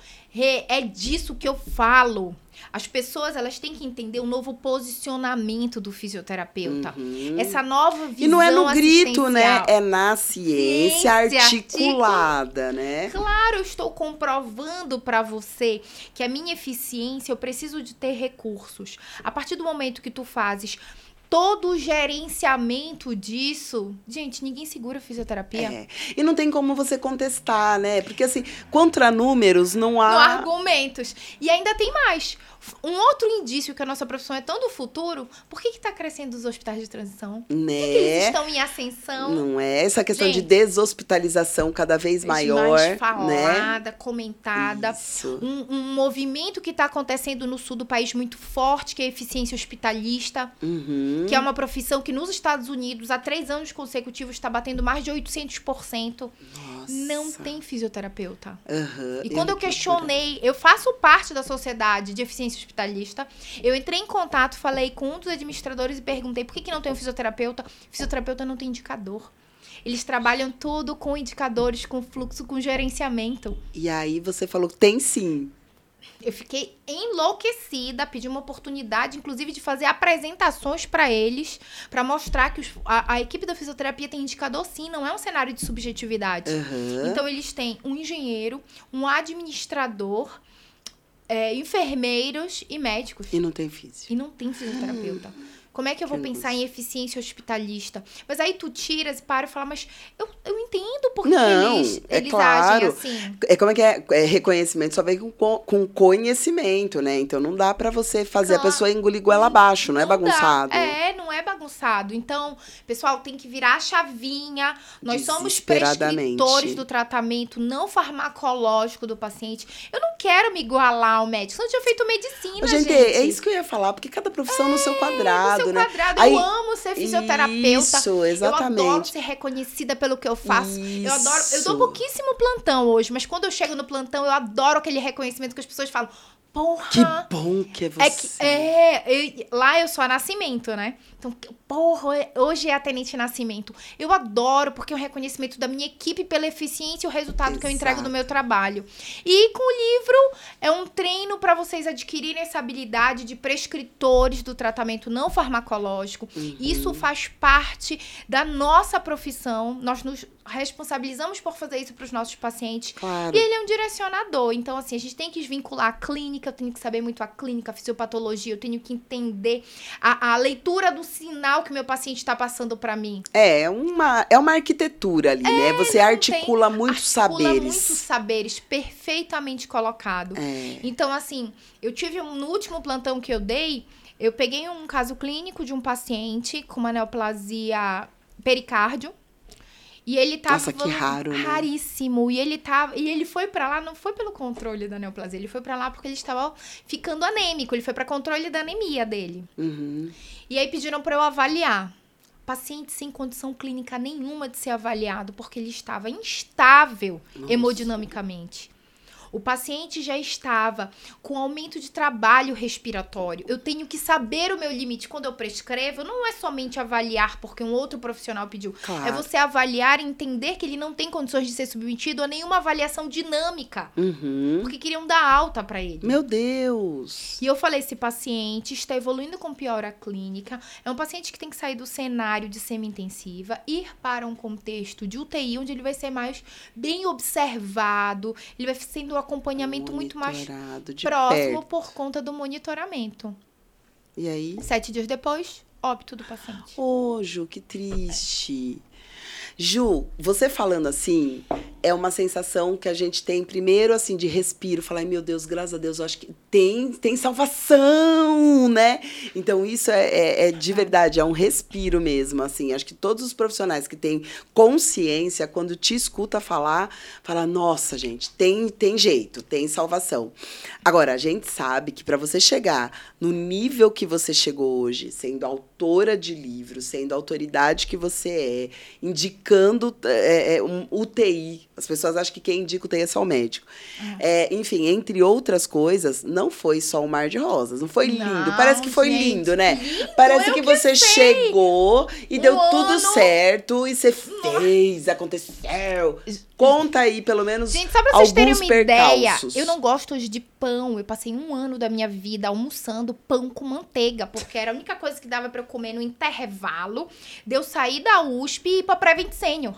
É disso que eu falo. As pessoas, elas têm que entender o novo posicionamento do fisioterapeuta. Essa nova visão Uhum. E não é no grito, né? É na ciência, Ciência articulada, né? Claro, eu estou comprovando para você que a minha eficiência, eu preciso de ter recursos. A partir do momento que tu fazes todo o gerenciamento disso, gente, ninguém segura a fisioterapia. É. E não tem como você contestar, né? Porque assim, contra números não há. No argumentos. E ainda tem mais. Um outro indício que a nossa profissão é tão do futuro, por que está crescendo os hospitais de transição? Por que eles né? estão em ascensão? Não é essa questão de Gente, deshospitalização cada vez maior, mais né? falada, comentada. Isso. Um, um movimento que está acontecendo no sul do país muito forte, que é a eficiência hospitalista, Uhum. Que é uma profissão que nos Estados Unidos, há três anos consecutivos, está batendo mais de 800%. Nossa. Não tem fisioterapeuta. Aham. E quando eu que questionei, eu faço parte da sociedade de eficiência hospitalista, eu entrei em contato, falei com um dos administradores e perguntei por que, que não tem um fisioterapeuta. Fisioterapeuta não tem indicador. Eles trabalham tudo com indicadores, com fluxo, com gerenciamento. E aí você falou, tem sim. Eu fiquei enlouquecida, pedi uma oportunidade, inclusive, de fazer apresentações para eles, para mostrar que os- a, a equipe da fisioterapia tem indicador sim, não é um cenário de subjetividade. Aham. Então, eles têm um engenheiro, um administrador, é, enfermeiros e médicos. E não tem físico. E não tem fisioterapeuta. Como é que eu vou Que pensar em eficiência hospitalista? Mas aí tu tiras e para e fala, mas eu, eu entendo por que Não, eles, é eles claro. agem assim. É como é que é? É reconhecimento só vem com, co- com conhecimento, né? Então não dá pra você fazer a Claro. pessoa engolir goela abaixo, não, é Não dá. bagunçado. É, não é bagunçado. Então, pessoal, tem que virar a chavinha. Nós somos prescritores do tratamento não farmacológico do paciente. Eu não quero me igualar ao médico. Eu tinha feito medicina, Gente, gente. é isso que eu ia falar, porque cada profissão no seu quadrado, no seu né? quadrado. Aí- eu amo ser fisioterapeuta. Isso, Eu adoro exatamente. ser reconhecida pelo que eu faço. Eu adoro. Eu Isso. dou pouquíssimo plantão hoje, mas quando eu chego no plantão, eu adoro aquele reconhecimento que as pessoas falam. Porra! Que bom que é você. É que, é, eu- lá eu sou a Nascimento, né? Então, porra, hoje é a Tenente Nascimento. Eu adoro, porque é um reconhecimento da minha equipe pela eficiência e o resultado que eu entrego do Exato. meu trabalho. E com o é um treino para vocês adquirirem essa habilidade de prescritores do tratamento não farmacológico. Uhum. Isso faz parte da nossa profissão. Nós nos responsabilizamos por fazer isso para os nossos pacientes. Claro. E ele é um direcionador. Então, assim, a gente tem que vincular a clínica, eu tenho que saber muito a clínica, a fisiopatologia, eu tenho que entender a, a leitura do sinal que meu paciente está passando para mim. É, é uma, é uma arquitetura ali, né? Você articula muitos Articula saberes. muitos saberes, perfeitamente colocado. É. Então, assim, eu tive um, no último plantão que eu dei, eu peguei um caso clínico de um paciente com uma neoplasia pericárdio. E ele tava Nossa, que raro, né? raríssimo. E ele tava, e ele foi pra lá, não foi pelo controle da neoplasia, ele foi pra lá porque ele estava ficando anêmico, ele foi pra controle da anemia dele. Uhum. E aí pediram para eu avaliar. Paciente sem condição clínica nenhuma de ser avaliado, porque ele estava instável Nossa. hemodinamicamente. O paciente já estava com aumento de trabalho respiratório. Eu tenho que saber o meu limite. Quando eu prescrevo, não é somente avaliar porque um outro profissional pediu. Claro. É você avaliar e entender que ele não tem condições de ser submetido a nenhuma avaliação dinâmica. Uhum. Porque queriam dar alta para ele. Meu Deus. E eu falei, esse paciente está evoluindo com piora clínica. É um paciente que tem que sair do cenário de semi-intensiva, ir para um contexto de UTI, onde ele vai ser mais bem observado, ele vai sendo acompanhamento muito mais próximo perto. por conta do monitoramento. E aí? Sete dias depois, óbito do paciente. Ô, Ju, que triste. Ju, você falando assim, é uma sensação que a gente tem primeiro, assim, de respiro. Falar, "Ai, meu Deus, graças a Deus, eu acho que tem, tem salvação, né? Então, isso é, é- é de verdade, é um respiro mesmo, assim. Acho que todos os profissionais que têm consciência, quando te escuta falar, fala, nossa, gente, tem, tem jeito, tem salvação. Agora, a gente sabe que para você chegar no nível que você chegou hoje, sendo autora de livros, sendo a autoridade que você é, indicando é, é, um UTI. As pessoas acham que quem indica UTI é só o médico. É, enfim, entre outras coisas, não foi só um mar de rosas. Não foi lindo. Não, Parece que foi gente, lindo, né? lindo, Parece eu que que você sei. chegou e Um deu tudo ano- certo e você fez, aconteceu. Conta aí, pelo menos, Gente, só pra vocês terem alguns uma ideia, percalços. eu não gosto hoje de pão. Eu passei um ano da minha vida almoçando pão com manteiga, porque era a única coisa que dava pra eu comer no intervalo de eu sair da USP e ir pra Prevent Senior.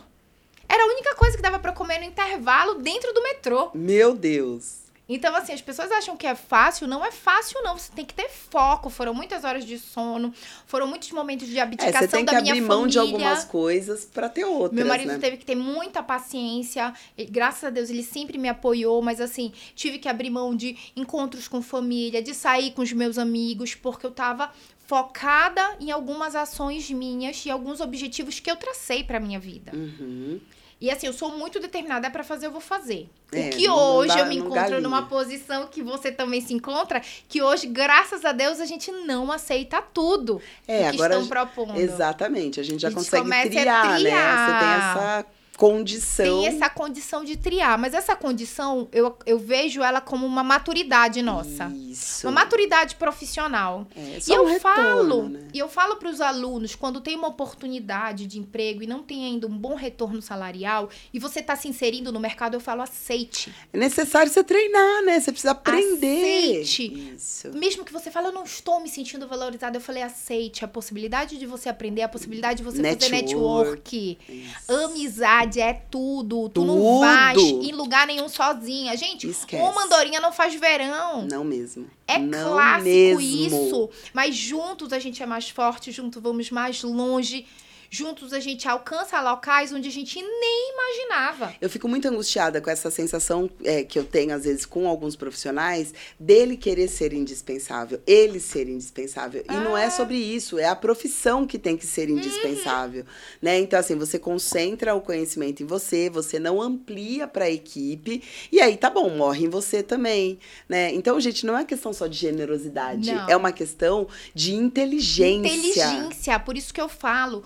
Era a única coisa que dava pra eu comer no intervalo dentro do metrô. Meu Deus. Então, assim, as pessoas acham que é fácil. Não é fácil, não. Você tem que ter foco. Foram muitas horas de sono. Foram muitos momentos de É, abdicação você tem que da minha abrir mão de família. algumas coisas pra ter outras, Meu marido né? teve que ter muita paciência. e, graças a Deus, ele sempre me apoiou. Mas, assim, tive que abrir mão de encontros com família, de sair com os meus amigos, porque eu tava focada em algumas ações minhas e alguns objetivos que eu tracei pra minha vida. Uhum. E assim, eu sou muito determinada pra fazer, eu vou fazer. É, o que hoje dá- eu me encontro galinha. numa posição que você também se encontra, que hoje, graças a Deus, a gente não aceita tudo É, que agora estão propondo. Exatamente, a gente já A gente consegue a triar, né? Você tem triar. essa condição. Tem essa condição de triar, mas essa condição eu, eu vejo ela como uma maturidade nossa. Isso. Uma maturidade profissional. É, E eu um retorno, falo, né? e eu falo para os alunos, quando tem uma oportunidade de emprego e não tem ainda um bom retorno salarial, e você está se inserindo no mercado, eu falo aceite. É necessário você treinar, né? Você precisa aprender. Aceite. Isso. Mesmo que você fale, eu não estou me sentindo valorizada, eu falei, aceite a possibilidade de você aprender, a possibilidade de você fazer Network. network. Isso. Amizade é tudo. Tu não Tudo. vai em lugar nenhum sozinha. Gente, Esquece. uma andorinha não faz verão. Não mesmo. É Não clássico mesmo. isso. Mas juntos a gente é mais forte, juntos vamos mais longe. Juntos a gente alcança locais onde a gente nem imaginava. Eu fico muito angustiada com essa sensação é, que eu tenho, às vezes, com alguns profissionais, dele querer ser indispensável, ele ser indispensável. E não é Ah. sobre isso, é a profissão que tem que ser indispensável. Né? Então, assim, você concentra o conhecimento em você, você não amplia para a equipe, e aí tá bom, morre em você também. Né? Então, gente, não é questão só de generosidade, Não. é uma questão de inteligência. Inteligência, por isso que eu falo.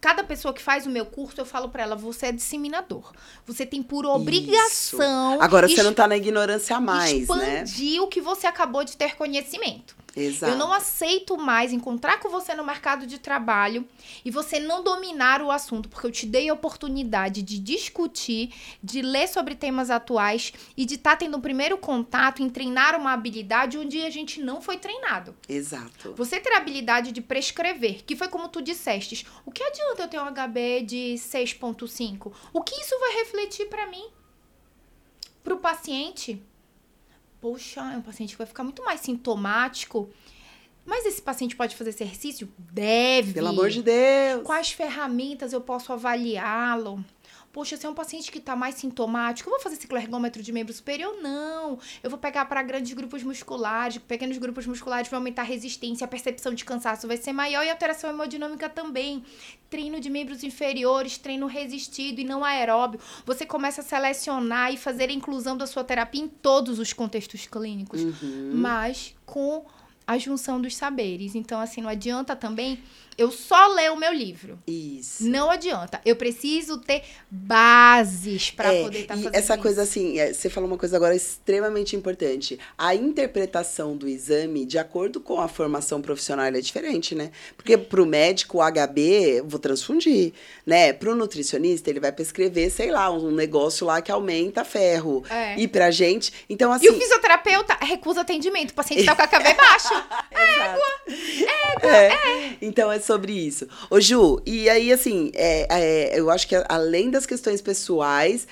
Cada pessoa que faz o meu curso, eu falo pra ela, você é disseminador. Você tem por obrigação Agora você não tá na ignorância mais, né? expandir o que você acabou de ter conhecimento. Exato. Eu não aceito mais encontrar com você no mercado de trabalho e você não dominar o assunto, porque eu te dei a oportunidade de discutir, de ler sobre temas atuais e de estar tá tendo um primeiro contato em treinar uma habilidade onde a gente não foi treinado. Exato. Você ter a habilidade de prescrever, que foi como tu disseste. O que adianta eu ter um HB de 6.5? O que isso vai refletir para mim? Pro paciente? Poxa, é um paciente que vai ficar muito mais sintomático. Mas esse paciente pode fazer exercício? Deve. Pelo amor de Deus. Quais ferramentas eu posso avaliá-lo? Poxa, se é um paciente que está mais sintomático, eu vou fazer cicloergômetro de membro superior? Não. Eu vou pegar para grandes grupos musculares, pequenos grupos musculares vão aumentar a resistência, a percepção de cansaço vai ser maior e a alteração hemodinâmica também. Treino de membros inferiores, treino resistido e não aeróbio. Você começa a selecionar e fazer a inclusão da sua terapia em todos os contextos clínicos, Uhum. mas com a junção dos saberes. Então, assim, não adianta também eu só ler o meu livro. Isso. Não adianta. Eu preciso ter bases para É, poder estar e fazendo essa isso. coisa assim, é, você falou uma coisa agora extremamente importante. A interpretação do exame, de acordo com a formação profissional, é diferente, né? Porque pro médico, o HB, vou transfundir, né? Pro nutricionista, ele vai prescrever, sei lá, um negócio lá que aumenta ferro. É. E pra gente, então assim... E o fisioterapeuta recusa atendimento. O paciente tá com a KB baixo. Égua! É. Então é sobre isso. Ô, Ju, e aí, assim, é, é, eu acho que além das questões pessoais,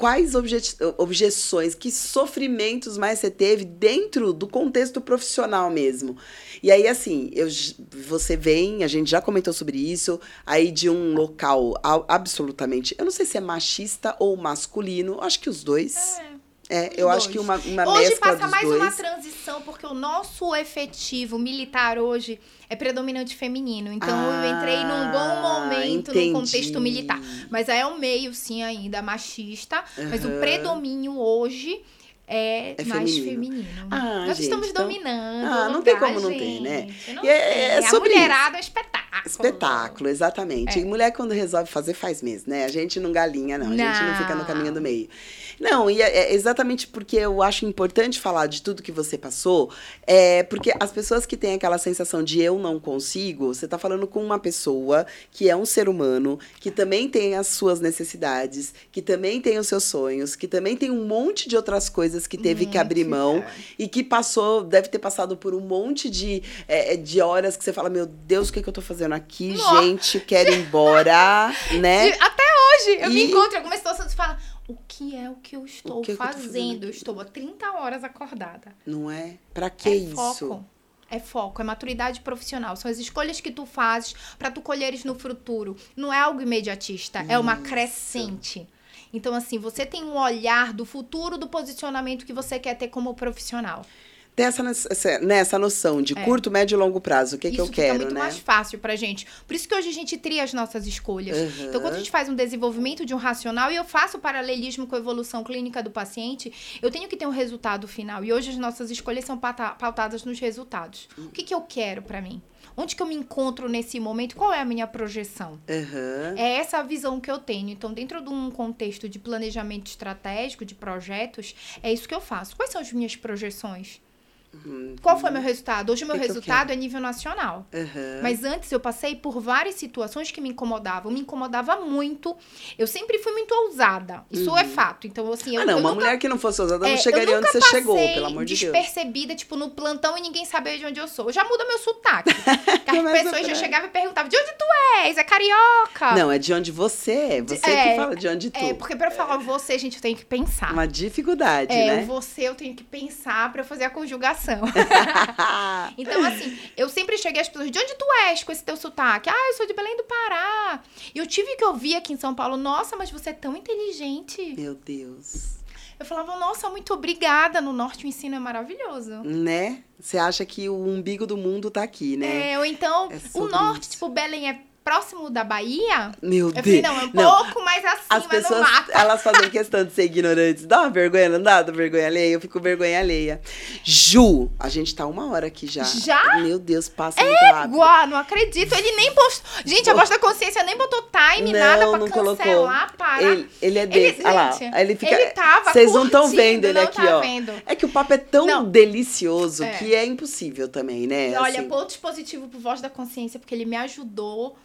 quais obje objeções, que sofrimentos mais você teve dentro do contexto profissional mesmo? E aí, assim, eu, você vem, a gente já comentou sobre isso, aí de um local absolutamente, eu não sei se é machista ou masculino, acho que os dois. É, eu Os acho que dois. uma, uma hoje mescla passa mais dois. uma transição, porque o nosso efetivo militar hoje é predominante feminino. Então eu entrei num bom Ah, momento entendi. no contexto militar. Mas é um meio, sim, ainda machista. Mas o predomínio hoje é, É mais feminino. feminino. Ah, Nós gente, estamos então- dominando. Ah, não tem lugar, como não ter, né? gente. Não E é- é sobre a mulherada é espetáculo. Espetáculo, exatamente. É. E mulher, quando resolve fazer, faz mesmo, né? A gente não galinha, não. A gente não fica no caminho do meio. Não, e é é exatamente porque eu acho importante falar de tudo que você passou, é porque as pessoas que têm aquela sensação de eu não consigo, você tá falando com uma pessoa que é um ser humano, que também tem as suas necessidades, que também tem os seus sonhos, que também tem um monte de outras coisas que teve que abrir mão e que passou, deve ter passado por um monte de, é, é, de horas que você fala, meu Deus, o que, que eu tô fazendo aqui, Nossa. gente? Quero ir embora, né? Até hoje, eu me E- encontro em algumas situações e falo, o que é o que eu estou que é fazendo? eu estou há 30 horas acordada. Não é? Pra que é isso? foco. É foco, é maturidade profissional. São as escolhas que tu fazes para tu colheres no futuro. Não é algo imediatista, é uma crescente. Então, assim, você tem um olhar do futuro do posicionamento que você quer ter como profissional. Ter essa, nessa, nessa noção de É. curto, médio e longo prazo. O que, que isso eu quero, muito né? mais fácil pra gente. Por isso que hoje a gente tria as nossas escolhas. Uhum. Então, quando a gente faz um desenvolvimento de um racional e eu faço o paralelismo com a evolução clínica do paciente, eu tenho que ter um resultado final. E hoje as nossas escolhas são pauta- pautadas nos resultados. O que, que eu quero pra mim? Onde que eu me encontro nesse momento? Qual é a minha projeção? Aham. É essa a visão que eu tenho. Então, dentro de um contexto de planejamento estratégico, de projetos, é isso que eu faço. Quais são as minhas projeções? Qual foi meu resultado? Hoje o meu Uhum. Que que eu resultado é nível nacional. Aham. Mas antes eu passei por várias situações que me incomodavam. Me incomodava muito. Eu sempre fui muito ousada. Isso é fato. Então, assim, eu, ah, não, eu uma nunca, mulher que não fosse ousada é, não eu chegaria onde você chegou, pelo amor de Deus. despercebida, tipo, no plantão e ninguém sabia de onde eu sou. Já muda meu sotaque. Que as pessoas já chegavam e perguntavam, de onde tu és? É carioca? Não, é de onde você é. Você É, que fala de onde tu. É, porque pra eu falar você, gente, eu tenho que pensar. Uma dificuldade, é, né? você eu tenho que pensar pra eu fazer a conjugação. Então, assim, eu sempre cheguei às pessoas, de onde tu és com esse teu sotaque? Ah, eu sou de Belém do Pará. E eu tive que ouvir aqui em São Paulo, nossa, mas você é tão inteligente. Meu Deus. Eu falava, nossa, muito obrigada. No norte o ensino é maravilhoso. Né? Você acha que o umbigo do mundo tá aqui, né? É, ou então, É o norte, isso. tipo, Belém é próximo da Bahia. Meu Eu Deus. falei, não, é um Não, pouco mais assim, As pessoas, não elas fazem questão de ser ignorantes. Dá uma vergonha, não dá? Dá vergonha alheia? Eu fico vergonha alheia. Ju, a gente tá uma hora aqui já. Já? Meu Deus, passa muito rápido. Igual, não acredito. Ele nem postou. Gente, a voz da consciência nem botou time, nada pra não cancelar, parar. Ele, ele é desse. Olha lá. gente, ele fica. ele tava Vocês não estão vendo ele não aqui, tá ó. vendo. É que o papo é tão Não. delicioso É. que é impossível também, né? Olha, Assim, ponto positivo pro Voz da Consciência, porque ele me ajudou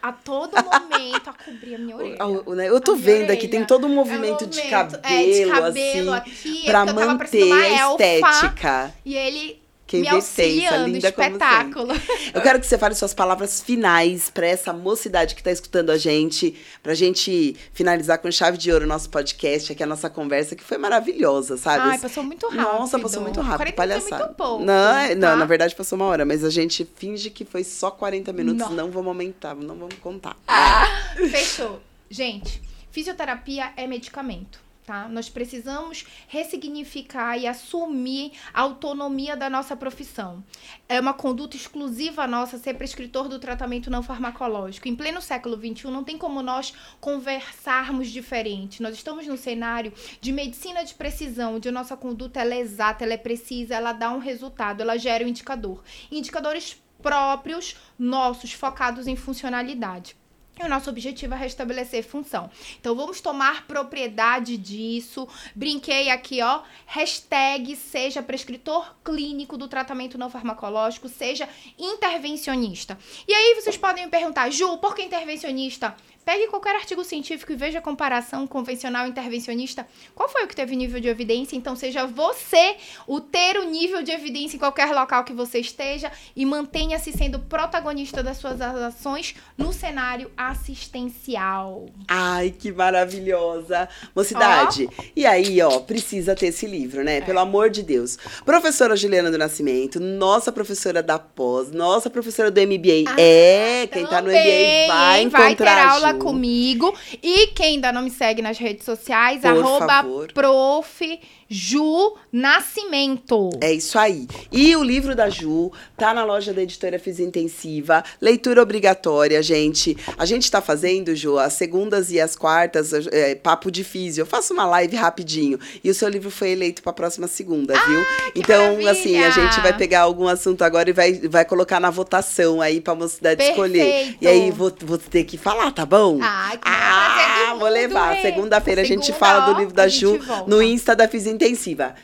a todo momento a cobrir a minha orelha. o- o- né, Eu tô vendo aqui, orelha. tem todo um É um movimento de movimento, cabelo, é, de cabelo assim, aqui, pra é tava manter a elfa, estética. E ele Quem me auxiliando, linda espetáculo. Eu quero que você fale suas palavras finais pra essa mocidade que tá escutando a gente, pra gente finalizar com chave de ouro o nosso podcast, aqui a nossa conversa, que foi maravilhosa, sabe? Ai, passou muito rápido. Nossa, passou muito rápido, 40 minutos palhaçada. É muito pouco. não, é- não, tá? na verdade passou uma hora, mas a gente finge que foi só 40 minutos, Não. não vamos aumentar, não vamos contar. Fechou. Gente, fisioterapia é medicamento, tá? Nós precisamos ressignificar e assumir a autonomia da nossa profissão. É uma conduta exclusiva nossa ser prescritor do tratamento não farmacológico. Em pleno século XXI, não tem como nós conversarmos diferente. Nós estamos num cenário de medicina de precisão, onde a nossa conduta é exata, ela é precisa, ela dá um resultado, ela gera um indicador. Indicadores próprios, nossos, focados em funcionalidade. E o nosso objetivo é restabelecer função. Então vamos tomar propriedade disso. Brinquei aqui, ó. Hashtag seja prescritor clínico do tratamento não farmacológico, seja intervencionista. E aí vocês podem me perguntar, Ju, por que intervencionista? Pegue qualquer artigo científico e veja a comparação convencional intervencionista. Qual foi o que teve nível de evidência? Então, seja você o ter o nível de evidência em qualquer local que você esteja e mantenha-se sendo protagonista das suas ações no cenário assistencial. Ai, que maravilhosa. Mocidade. E aí, ó, precisa ter esse livro, É. né? Pelo amor de Deus. Professora Juliana do Nascimento, nossa professora da pós, nossa professora do MBA. Ah, é, quem tá no MBA vai encontrar Vai ter aula. Comigo. E quem ainda não me segue nas redes sociais, Por arroba prof. Ju Nascimento. É isso aí. E o livro da Ju tá na loja da editora Fiz Intensiva. Leitura obrigatória, gente. A gente tá fazendo, Ju, as segundas e as quartas, é, papo de físio. Eu faço uma live rapidinho. E o seu livro foi eleito pra próxima segunda, viu? Então, maravilha! assim, a gente vai pegar algum assunto agora e vai, vai colocar na votação aí pra mocidade escolher. E aí, vou, vou ter que falar, tá bom? Ai, que prazer do Ah, vou levar. Segunda-feira a gente Segunda, fala do livro da a Ju volta. no Insta da Fiz Intensiva.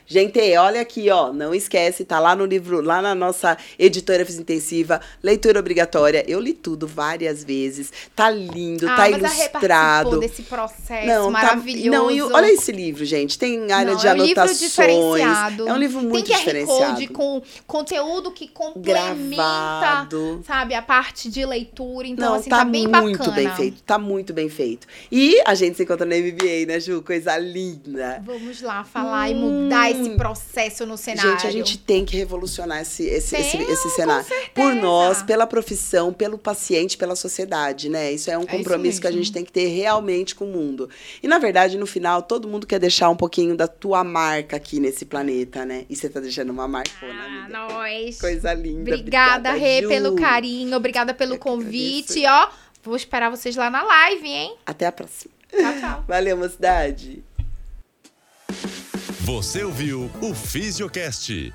Gente, olha aqui, ó. Não esquece, tá lá no livro, lá na nossa editora Fiz Intensiva. Leitura obrigatória. Eu li tudo várias vezes. Tá lindo, Ah, tá mas ilustrado. desse processo Não, tá- maravilhoso. não, e olha esse livro, gente. Tem área Não, de é um livro anotações. diferenciado. É um livro muito Tem QR diferenciado. Code com conteúdo que complementa, Gravado. sabe, a parte de leitura. Então, Não, assim, tá, tá, bem muito bacana. bem feito. Tá muito bem feito. E a gente se encontra no MBA, né, Ju? Coisa linda. Vamos lá falar e mudar esse processo no cenário. Hum. Gente, a gente tem que revolucionar esse, esse, esse, Tem, esse com cenário. Por nós, pela profissão, pelo paciente, pela sociedade, né? Isso é um É isso compromisso que a gente tem que ter realmente com o mundo. E, na verdade, no final, todo mundo quer deixar um pouquinho da tua marca aqui nesse planeta, né? E você tá deixando uma marcona, Ah, amiga. nós. Coisa linda. Obrigada, Rê, Ju. pelo carinho. Obrigada pelo Eu convite. Ó, vou esperar vocês lá na live, hein? Até a próxima. Tchau, tchau. Valeu, mocidade. Você ouviu o Fisiocast.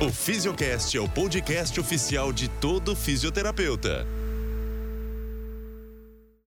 O Fisiocast é o podcast oficial de todo fisioterapeuta.